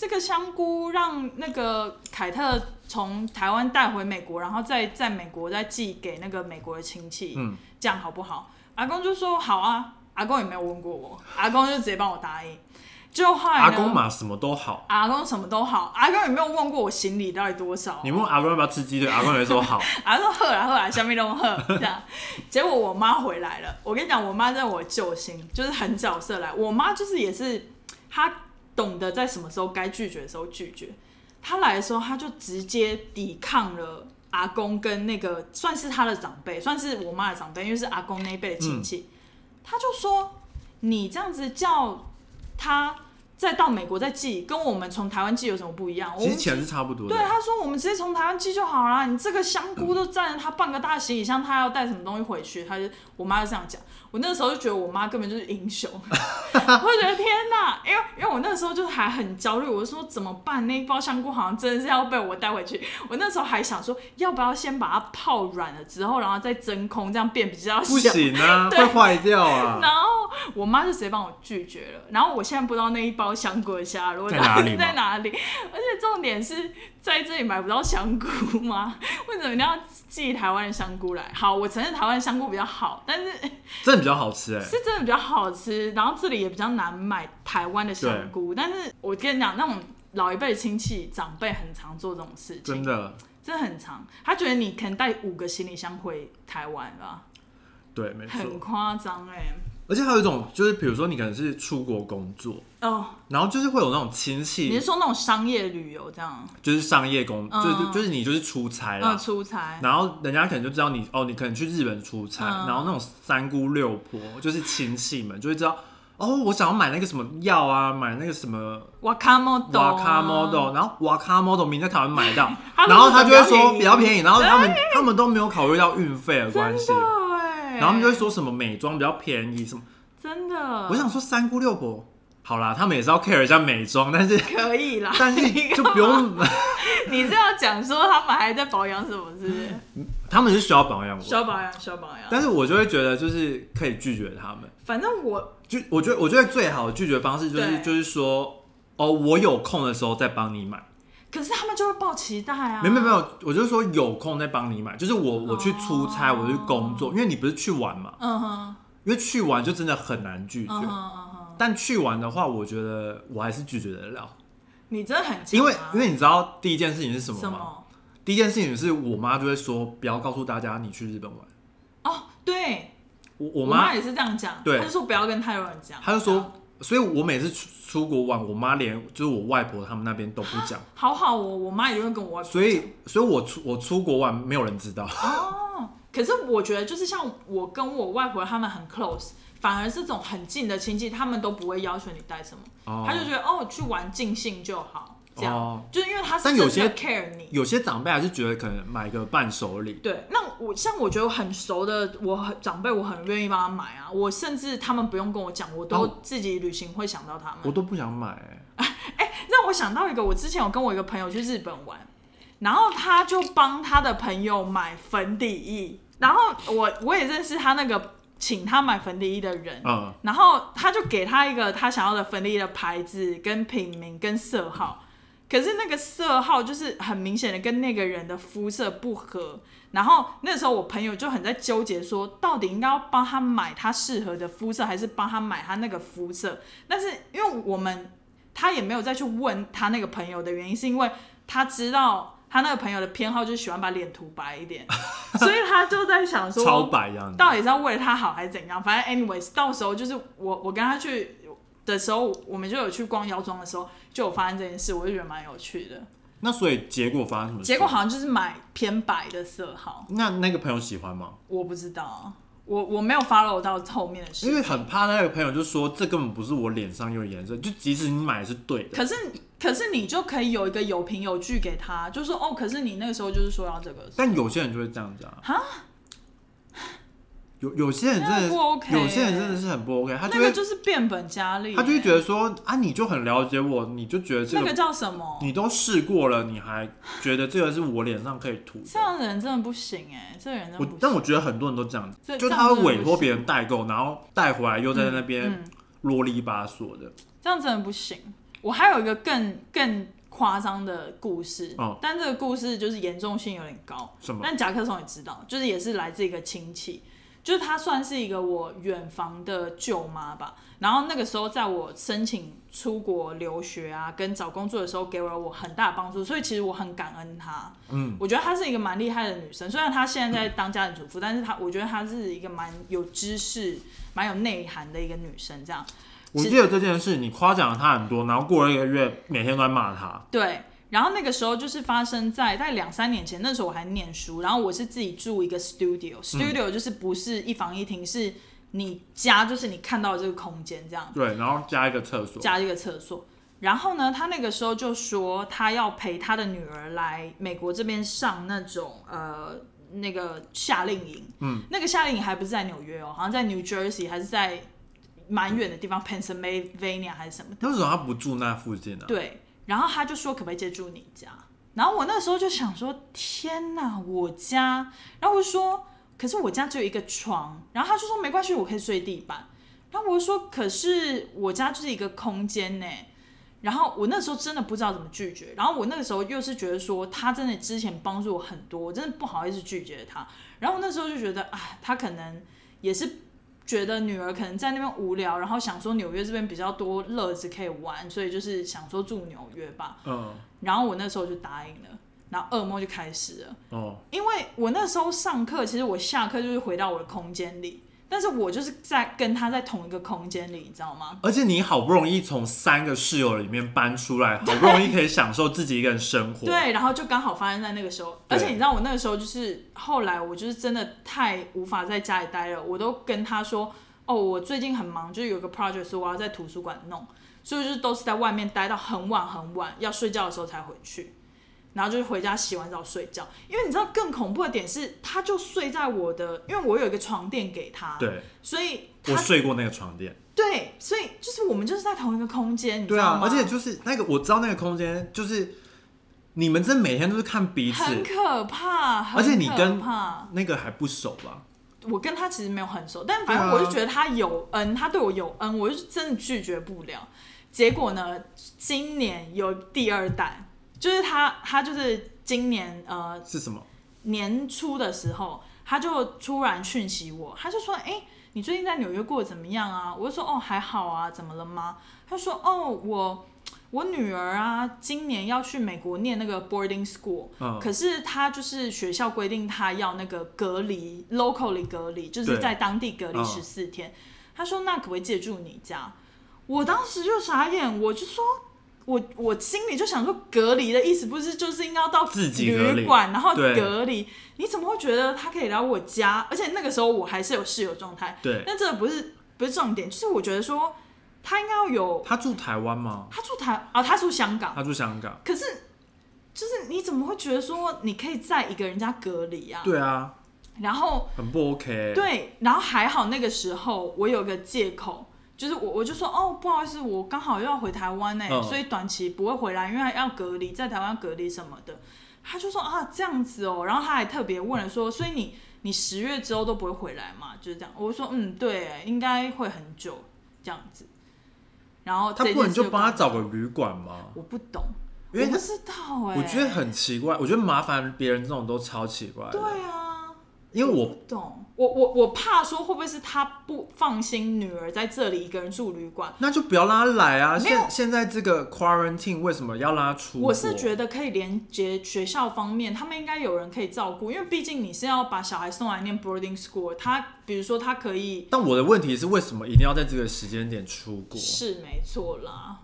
这个香菇让那个凯特从台湾带回美国，然后再在美国再寄给那个美国的亲戚，嗯，这样好不好？”阿公就说：“好啊。”阿公也没有问过我，阿公就直接帮我答应。就后来阿公嘛什么都好，阿公什么都好，阿公有没有问过我行李到底多少？你问阿公要不要吃鸡腿，阿公也会说好。[laughs] 阿公说喝啦喝啦，下面都喝 [laughs] 这样。结果我妈回来了，我跟你讲，我妈在我救星，就是很角色来。我妈就是也是，她懂得在什么时候该拒绝的时候拒绝。他来的时候，他就直接抵抗了阿公跟那个算是他的长辈，算是我妈的长辈，因为是阿公那一辈的亲戚。他就说：“你这样子叫他再到美国再寄，跟我们从台湾寄有什么不一样？”其实钱是差不多的对，。他说我们直接从台湾寄就好啦。你这个香菇都占了他半个大行李箱，他要带什么东西回去？他就我妈就这样讲。我那时候就觉得我妈根本就是英雄，[laughs] 我就觉得天哪！因为因为我那时候就还很焦虑，我就说怎么办？那一包香菇好像真的是要被我带回去。我那时候还想说，要不要先把它泡软了之后，然后再真空，这样变比较不小。行啊，[laughs] 对会坏掉啊。然后我妈就直接帮我拒绝了，然后我现在不知道那一包香菇的下落在哪里吗 [laughs] 在哪里，[laughs] 而且重点是在这里买不到香菇吗？[laughs] 为什么一定要寄台湾的香菇来？好，我承认台湾的香菇比较好，但是真的比较好吃哎、是真的比较好吃，然后这里也比较难买台湾的香菇，但是我跟你讲，那种老一辈的亲戚长辈很常做这种事情，真的。真的很常，他觉得你可能带五个行李箱回台湾吧，对，没错。很夸张哎，而且还有一种，就是比如说你可能是出国工作，哦。然后就是会有那种亲你戚是，说那种商业旅游这样？就是商业工，嗯就是就是你就是出差啦。嗯，出差。然后人家可能就知道你哦，你可能去日本出差，嗯然后那种三姑六婆就是亲戚们就会知道哦，我想要买那个什么药啊，买那个什么瓦卡莫多，瓦卡 model，然后瓦卡 model 明在台湾买到 [laughs] 然后他就会说说比较便宜然后他们他们都没有考虑到运费的关系，对，然后他们就会说什么美妆比较便宜什么，真的，我想说三姑六婆，好啦，他们也是要 care 一下美妆，但是可以啦，[laughs] 但是就不用，[laughs] 你是要讲说他们还在保养什么，是不是？[laughs] 他们是需要保养我，需要保养，需要保养。但是我就会觉得就是可以拒绝他们。反正我就我觉得，我觉得最好的拒绝方式就是就是说，哦，我有空的时候再帮你买。可是他们就会抱期待啊。没有没有没有，我就是说有空再帮你买。就是我我去出差，我去工作，因为你不是去玩嘛，嗯哼，因为去玩就真的很难拒绝。嗯哼嗯哼，但去玩的话，我觉得我还是拒绝得了，你真的很啊因为因为你知道第一件事情是什么吗？第一件事情是我妈就会说不要告诉大家你去日本玩。哦，对，我我妈我妈也是这样讲，对她就说不要跟太多人讲，她就说，所以我每次出出国玩，我妈连就是我外婆他们那边都不讲。好好哦，我妈也会跟我外婆所以，所以我出我出国玩，没有人知道。哦，可是我觉得就是像我跟我外婆他们很 close，反而是这种很近的亲戚，他们都不会要求你带什么，哦他就觉得哦去玩尽兴就好，这样，哦就是因为他是但有些 care 你。有些长辈还是觉得可能买个伴手礼，对，那我像我觉得很熟的，我很长辈，我很愿意帮他买啊。我甚至他们不用跟我讲，我都哦自己旅行会想到他们。我都不想买、欸。[laughs] 让我想到一个，我之前有跟我一个朋友去日本玩，然后他就帮他的朋友买粉底液，然后我我也认识他那个请他买粉底液的人，嗯，然后他就给他一个他想要的粉底液的牌子、跟品名、跟色号，可是那个色号就是很明显的跟那个人的肤色不合。然后那时候我朋友就很在纠结，说到底应该要帮他买他适合的肤色，还是帮他买他那个肤色？但是因为我们他也没有再去问他那个朋友的原因，是因为他知道他那个朋友的偏好就是喜欢把脸涂白一点，[laughs] 所以他就在想说，超白这样子。到底是要为了他好还是怎样？反正 anyways，到时候就是我我跟他去的时候，我们就有去逛药妆的时候，就有发生这件事，我就觉得蛮有趣的。那所以结果发生什么事？结果好像就是买偏白的色号，那那个朋友喜欢吗？我不知道啊，我我没有 follow 到后面的事。因为很怕那个朋友就说这根本不是我脸上用的颜色，就即使你买的是对的，可是可是你就可以有一个有凭有据给他，就说哦，可是你那个时候就是说要这个，但有些人就会这样子啊。哈，有有些人真的不 OK 有些人真的是很不 OK，他就会那个就是变本加厉欸、他就会觉得说啊，你就很了解我，你就觉得这个那个叫什么？你都试过了，你还觉得这个是我脸上可以涂的这？样的人真的不行哎、这个人真的我不行。但我觉得很多人都这样子，这就他会委托别人代购，然后带回来又在那边嗯，啰里吧嗦的。这样真的不行。我还有一个更更夸张的故事，哦但这个故事就是严重性有点高。什么？但甲壳虫也知道，就是也是来自一个亲戚，就是她算是一个我远房的舅妈吧。然后那个时候，在我申请出国留学啊，跟找工作的时候，给了我很大帮助，所以其实我很感恩她。嗯，我觉得她是一个蛮厉害的女生，虽然她现在在当家庭主妇，但是她我觉得她是一个蛮有知识、蛮有内涵的一个女生。这样，我记得这件事，你夸奖了她很多，然后过了一个月，每天都在骂她。对。然后那个时候就是发生在大概两三年前，那时候我还念书，然后我是自己住一个 studio，studio 就是不是一房一厅，是你家就是你看到的这个空间这样。对，然后加一个厕所。加一个厕所。然后呢，他那个时候就说他要陪他的女儿来美国这边上那种呃那个夏令营。嗯。那个夏令营还不是在纽约哦，好像在 New Jersey 还是在蛮远的地方，Pennsylvania 还是什么为什么他不住那附近呢、对。然后他就说可不可以借住你家？然后我那时候就想说天哪，我家。然后我就说可是我家只有一个床。然后他就说没关系，我可以睡地板。然后我就说可是我家就是一个空间呢。然后我那时候真的不知道怎么拒绝。然后我那个时候又是觉得说他真的之前帮助我很多，我真的不好意思拒绝他。然后我那时候就觉得啊，他可能也是。觉得女儿可能在那边无聊，然后想说纽约这边比较多乐子可以玩，所以就是想说住纽约吧。嗯。然后我那时候就答应了，然后噩梦就开始了。哦。因为我那时候上课，其实我下课就是回到我的空间里，但是我就是在跟他在同一个空间里，你知道吗？而且你好不容易从三个室友里面搬出来，好不容易可以享受自己一个人生活。对，然后就刚好发生在那个时候。而且你知道，我那个时候就是后来我就是真的太无法在家里待了，我都跟他说。哦，我最近很忙，就是有个 project 是我要在图书馆弄，所以就是都是在外面待到很晚很晚，要睡觉的时候才回去，然后就是回家洗完澡睡觉。因为你知道更恐怖的点是，他就睡在我的，因为我有一个床垫给他，对，所以我睡过那个床垫，对，所以就是我们就是在同一个空间，对啊，而且就是那个我知道那个空间就是你们真每天都是看彼此，很可怕，而且你跟怕那个还不熟吧？我跟他其实没有很熟，但反正我就觉得他有恩，他对我有恩，我就真的拒绝不了。结果呢，今年有第二弹，就是他，他就是今年呃是什么年初的时候，他就突然讯息我，他就说：“哎，你最近在纽约过得怎么样啊？”我就说：“哦，还好啊，怎么了吗？”他说：“哦，我。”我女儿啊，今年要去美国念那个 boarding school，可是她就是学校规定她要那个隔离，locally 隔离，就是在当地隔离十四天。她说：“那可不可以借住你家？”我当时就傻眼，我就说：“我我心里就想说，隔离的意思不是就是应该要到旅馆，然后隔离？你怎么会觉得他可以来我家？而且那个时候我还是有室友状态。对，但这个不是不是重点，就是我觉得说。”他应该要有。他住台湾吗？他住台啊，他住香港。他住香港。可是，就是你怎么会觉得说你可以在一个人家隔离啊？对啊。然后。很不 OK。对，然后还好那个时候我有个借口，就是我我就说哦不好意思，我刚好又要回台湾呢，所以短期不会回来，因为要隔离，在台湾隔离什么的。他就说啊这样子哦，然后他还特别问了说，所以你你十月之后都不会回来嘛？就是这样。我说嗯对，应该会很久这样子。然后他不能就帮他找个旅馆吗？我不懂，我不知道哎。我觉得很奇怪，我觉得麻烦别人这种都超奇怪。对啊，因为我不懂，我我我怕说会不会是他不放心女儿在这里一个人住旅馆，那就不要让他来啊。现现在这个 quarantine 为什么要让他出？我是觉得可以连接学校方面，他们应该有人可以照顾，因为毕竟你是要把小孩送来念 boarding school，他。比如说，他可以，但我的问题是，为什么一定要在这个时间点出国？是没错啦。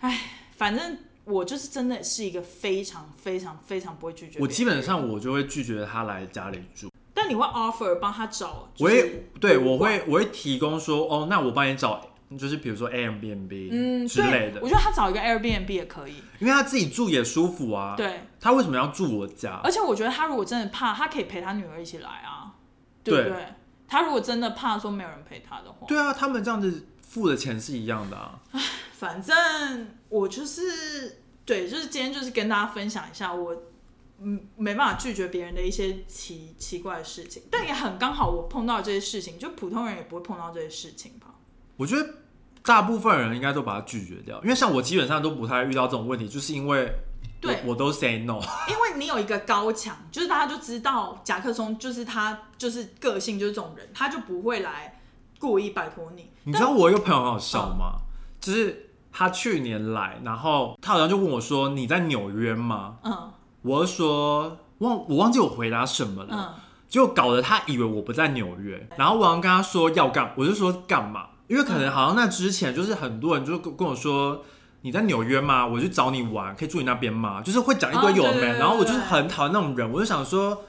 哎，反正我就是真的是一个非常非常非常不会拒绝。我基本上我就会拒绝他来家里住。但你会 offer 帮他找？我也对，我会我会提供说，哦，那我帮你找，就是比如说 Airbnb 嗯之类的。我觉得他找一个 Airbnb 也可以，因为他自己住也舒服啊。对，他为什么要住我家？而且我觉得他如果真的怕，他可以陪他女儿一起来啊，对不对？他如果真的怕说没有人陪他的话，对啊，他们这样子付的钱是一样的啊。反正我就是对，就是今天就是跟大家分享一下我嗯没办法拒绝别人的一些奇奇怪的事情，但也很刚好我碰到这些事情，就普通人也不会碰到这些事情吧。我觉得大部分人应该都把它拒绝掉，因为像我基本上都不太遇到这种问题，就是因为对我我都 say no。因为你有一个高墙，就是大家就知道甲克松就是他就是个性就是这种人，他就不会来故意摆脱你。你知道我一个朋友很好笑吗？就是他去年来，然后他好像就问我说：“你在纽约吗嗯？”我就说忘我忘记我回答什么了，嗯结果搞得他以为我不在纽约。然后我好像跟他说要干，我就说干嘛？因为可能好像那之前就是很多人就跟跟我说。你在纽约吗？我去找你玩，可以住你那边吗？就是会讲一堆有的没的，哦对对对然后我就是很讨厌那种人，我就想说，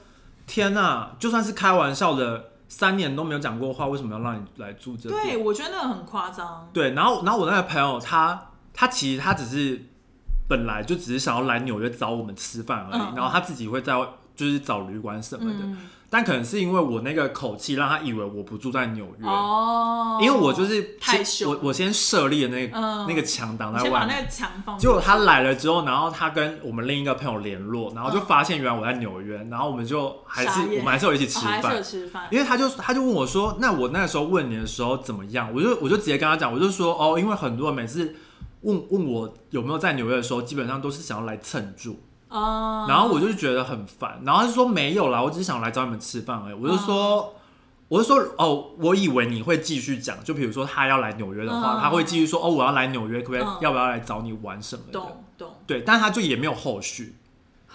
天呐，就算是开玩笑的，三年都没有讲过话，为什么要让你来住这边？对，我觉得那个很夸张。对，然后然后我那个朋友他他其实他只是本来就只是想要来纽约找我们吃饭而已，嗯。然后他自己会在就是找旅馆什么的，嗯，但可能是因为我那个口气让他以为我不住在纽约，哦，因为我就是我我先设立了那个、嗯。那个墙挡在外先把那。个墙放。结果他来了之后，然后他跟我们另一个朋友联络，然后就嗯发现原来我在纽约，然后我们就还是我们还是有一起吃哦还是有饭，吃饭，因为他就他就问我说：“那我那个时候问你的时候怎么样？”我就我就直接跟他讲，我就说：“哦，因为很多人每次问问我有没有在纽约的时候，基本上都是想要来蹭住，哦，然后我就觉得很烦，然后他就说没有啦，我只是想来找你们吃饭而已。”我就说。我就说哦，我以为你会继续讲，就比如说他要来纽约的话，嗯他会继续说哦，我要来纽约，可不可以、嗯要不要来找你玩什么的？懂懂，对，但是他就也没有后续，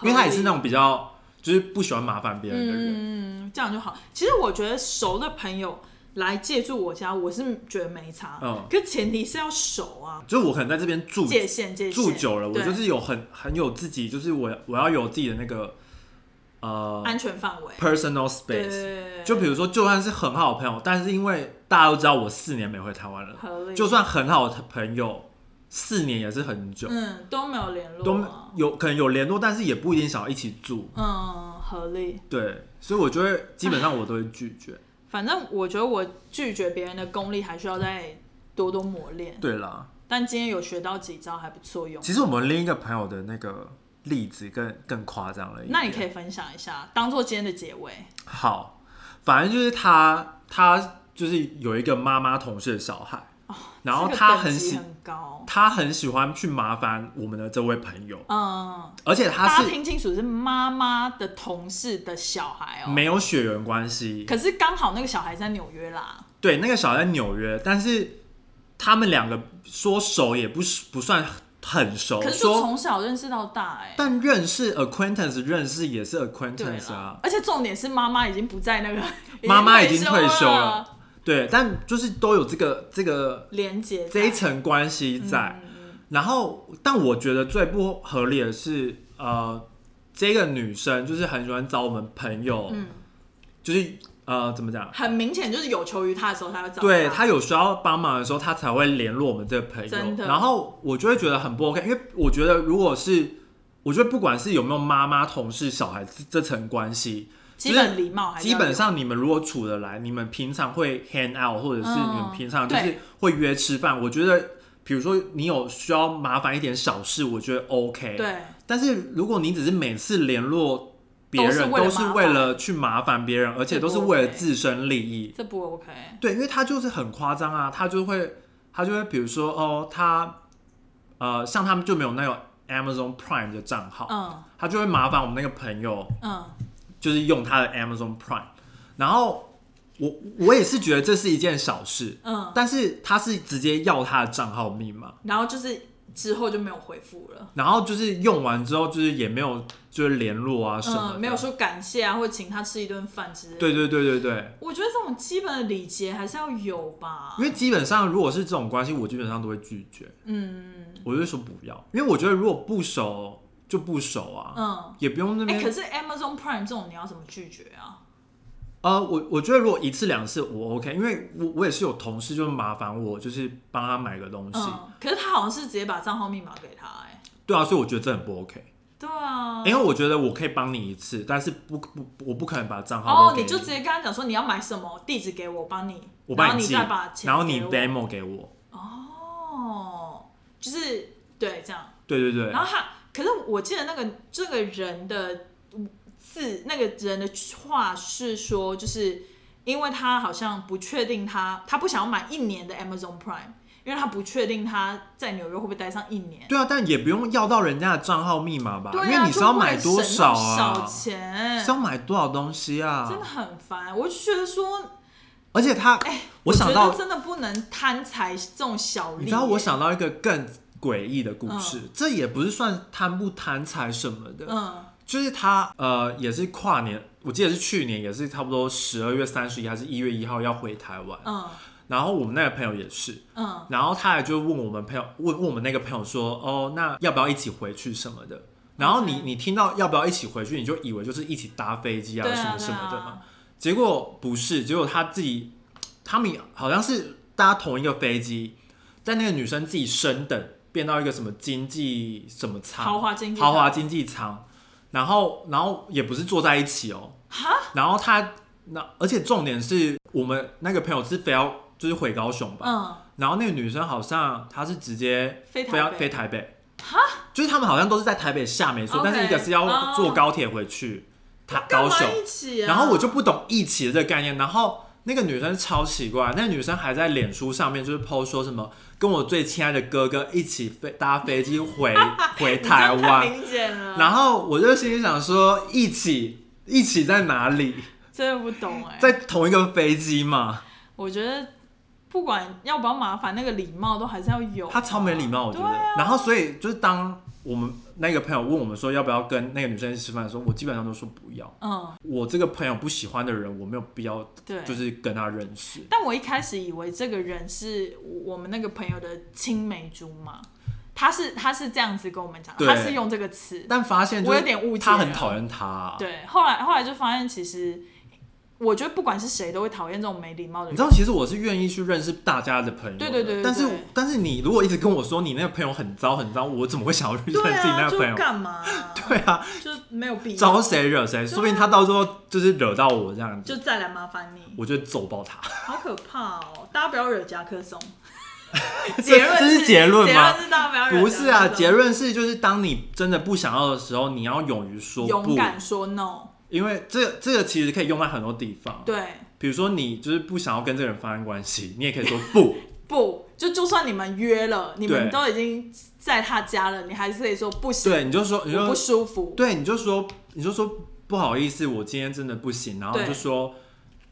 因为他也是那种比较就是不喜欢麻烦别人的人。嗯，这样就好。其实我觉得熟的朋友来借住我家，我是觉得没差，嗯可前提是要熟啊，就是我可能在这边住界限界限住久了，我对就是有很很有自己，就是我我要有自己的那个呃安全范围。personal 对 space。就比如说，就算是很好的朋友，但是因为大家都知道我四年没回台湾了，合理，就算很好的朋友，四年也是很久，嗯都没有联都络啊，有可能有联络，但是也不一定想要一起住。嗯，合理。对，所以我觉得基本上我都会拒绝。反正我觉得我拒绝别人的功力还需要再多多磨练，对啦，但今天有学到几招还不错用。其实我们另一个朋友的那个例子更更夸张了一点。那你可以分享一下，当做今天的结尾。好，反正就是他，他就是有一个妈妈同事的小孩，然后他很喜很高，他很喜欢去麻烦我们的这位朋友，嗯，而且他是听清楚，是妈妈的同事的小孩哦、没有血缘关系，可是刚好那个小孩在纽约啦，对，那个小孩在纽约，但是他们两个说熟也不是不算很熟，可是就从小认识到大哎、但认识 acquaintance 认识也是 acquaintance 啊，，而且重点是妈妈已经不在那个，妈妈已经退休了。[laughs] 了，对，但就是都有这个这个连接这一层关系在。然后，但我觉得最不合理的是，呃，这个女生就是很喜欢找我们朋友，嗯。就是呃，怎么讲？很明显就是有求于她的时候，她会找对他她有需要帮忙的时候，她才会联络我们这个朋友。然后我就会觉得很不 OK，因为我觉得如果是，我觉得不管是有没有妈妈、同事、小孩这这层关系，基本礼貌还是基本上你们如果处得来，你们平常会 hang out，或者是嗯你们平常就是对会约吃饭。我觉得，比如说你有需要麻烦一点小事，我觉得 OK。。对但是如果你只是每次联络别人，都是为了去麻烦别人，而且都是为了自身利益，这不 OK，对，因为他就是很夸张啊，他就会他就会比如说哦，他呃像他们就没有那个 Amazon Prime 的账号，嗯他就会麻烦我们那个朋友。嗯，就是用他的 Amazon Prime，然后我我也是觉得这是一件小事，嗯，但是他是直接要他的账号密码，然后就是之后就没有回复了。然后就是用完之后就是也没有就是联络啊什么没有说感谢啊，或者请他吃一顿饭之类的。对对对对对，我觉得这种基本的礼节还是要有吧。因。为基本上如果是这种关系，我基本上都会拒绝，嗯。我就会说不要，因为我觉得如果不熟就不熟啊，嗯，也不用那哎、边可是 Amazon Prime 这种你要怎么拒绝啊？呃，我我觉得如果一次两次我 OK，因为我我也是有同事就麻烦我，就是帮他买个东西，嗯，可是他好像是直接把账号密码给他、哎，对啊，所以我觉得这很不 OK。对啊，因为我觉得我可以帮你一次，但是不不，我不可能把账号哦，你就直接跟他讲说你要买什么，地址给我，帮你，我帮你再把钱然后你 demo 给我。哦，就是对这样。对对对然，后他，可是我记得那个这个人的字，那个人的话是说，就是因为他好像不确定他，他不想要买一年的 Amazon Prime，因为他不确定他在纽约会不会待上一年。对啊，但也不用要到人家的账号密码吧？对啊，因为你是要买多少啊？少钱？是要买多少东西啊？真的很烦，我就觉得说，而且他，哎，我想到真的不能贪财这种小利。你知道我想到一个更诡异的故事，这也不是算贪不贪财什么的，嗯，就是他呃也是跨年，我记得是去年，也是差不多十二月三十一还是一月一号要回台湾，嗯。然后我们那个朋友也是，嗯，然后他也就问我们朋友，问问我们那个朋友说，哦，那要不要一起回去什么的？然后你你听到要不要一起回去，你就以为就是一起搭飞机啊。什么什么的嘛。结果不是，结果他自己，他们好像是搭同一个飞机，但那个女生自己升等变到一个什么经济什么舱，豪华经济豪华经济舱，然后然后也不是坐在一起哦，哈，然后他那而且重点是我们那个朋友是非要。就是回高雄吧，嗯，然后那个女生好像她是直接飞要飞台北，哈，就是他们好像都是在台北下没错，但是一个是要坐高铁回去，他高雄，然后我就不懂一起的这个概念，然后那个女生超奇怪，那个女生还在脸书上面就是 PO 说什么跟我最亲爱的哥哥一起飞搭飞机回 [laughs] 回台湾，然后我就心里想说一起一起在哪里？真的不懂哎，在同一个飞机嘛？我觉得。不管要不要麻烦，那个礼貌都还是要有。他超没礼貌，我觉得。然后，所以就是当我们那个朋友问我们说要不要跟那个女生一起吃饭的时候，我基本上都说不要。嗯。我这个朋友不喜欢的人，我没有必要，对，就是跟他认识。但我一开始以为这个人是我们那个朋友的青梅竹马，他是他是这样子跟我们讲，他是用这个词。但发现我有点误解，他很讨厌他。对，后来后来就发现其实。我觉得不管是谁都会讨厌这种没礼貌的人。你知道，其实我是愿意去认识大家的朋友。对对对。但是但是你如果一直跟我说你那个朋友很糟很糟，我怎么会想要认识自己那个朋友？干嘛？对啊，就是 [laughs] 没有必要。招谁惹谁？说不定他到时候就是惹到我这样子，就再来麻烦你。我就揍爆他。[laughs] 好可怕哦！大家不要惹夹克松。[laughs] 结论这是结论吗？不是啊，结论是就是当你真的不想要的时候，你要勇于说，勇敢说 no。因为这这个其实可以用在很多地方。对。比如说你就是不想要跟这个人发生关系，你也可以说不 [laughs] 不，就就算你们约了，你们都已经在他家了，你还是可以说不行。对，你就说你就不舒服。对，你就说你就说不好意思，我今天真的不行，然后就说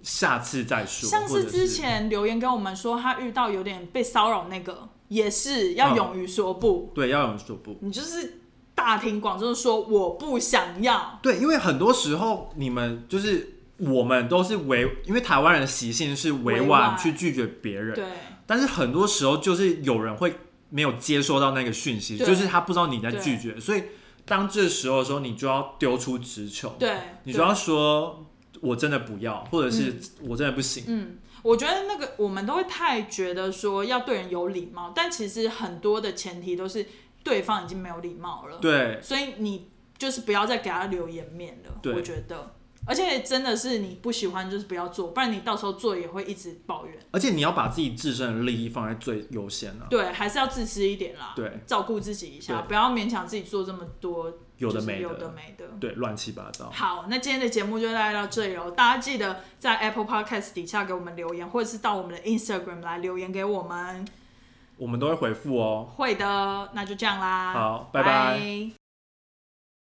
下次再说。像是之前留言跟我们说他遇到有点被骚扰那个，也是要勇于说不。对，要勇于说不。你就是大庭广众说我不想要。对，因为很多时候你们就是。我们都是委，因为台湾人的习性是委婉去拒绝别人。对。但是很多时候就是有人会没有接收到那个讯息，就是他不知道你在拒绝，所以当这时候的时候，你就要丢出直球。对。你就要说，我真的不要，或者是我真的不行。嗯，我觉得那个我们都会太觉得说要对人有礼貌，但其实很多的前提都是对方已经没有礼貌了。对。所以你就是不要再给他留颜面了。我觉得。而且真的是你不喜欢，就是不要做，不然你到时候做也会一直抱怨。而且你要把自己自身的利益放在最优先啊。对，还是要自私一点啦。对，照顾自己一下，不要勉强自己做这么多有的没的，有的没的，对，乱七八糟。好，那今天的节目就来到这里了。大家记得在 Apple Podcast 底下给我们留言，或者是到我们的 Instagram 来留言给我们，我们都会回复哦。会的，那就这样啦。好，拜拜。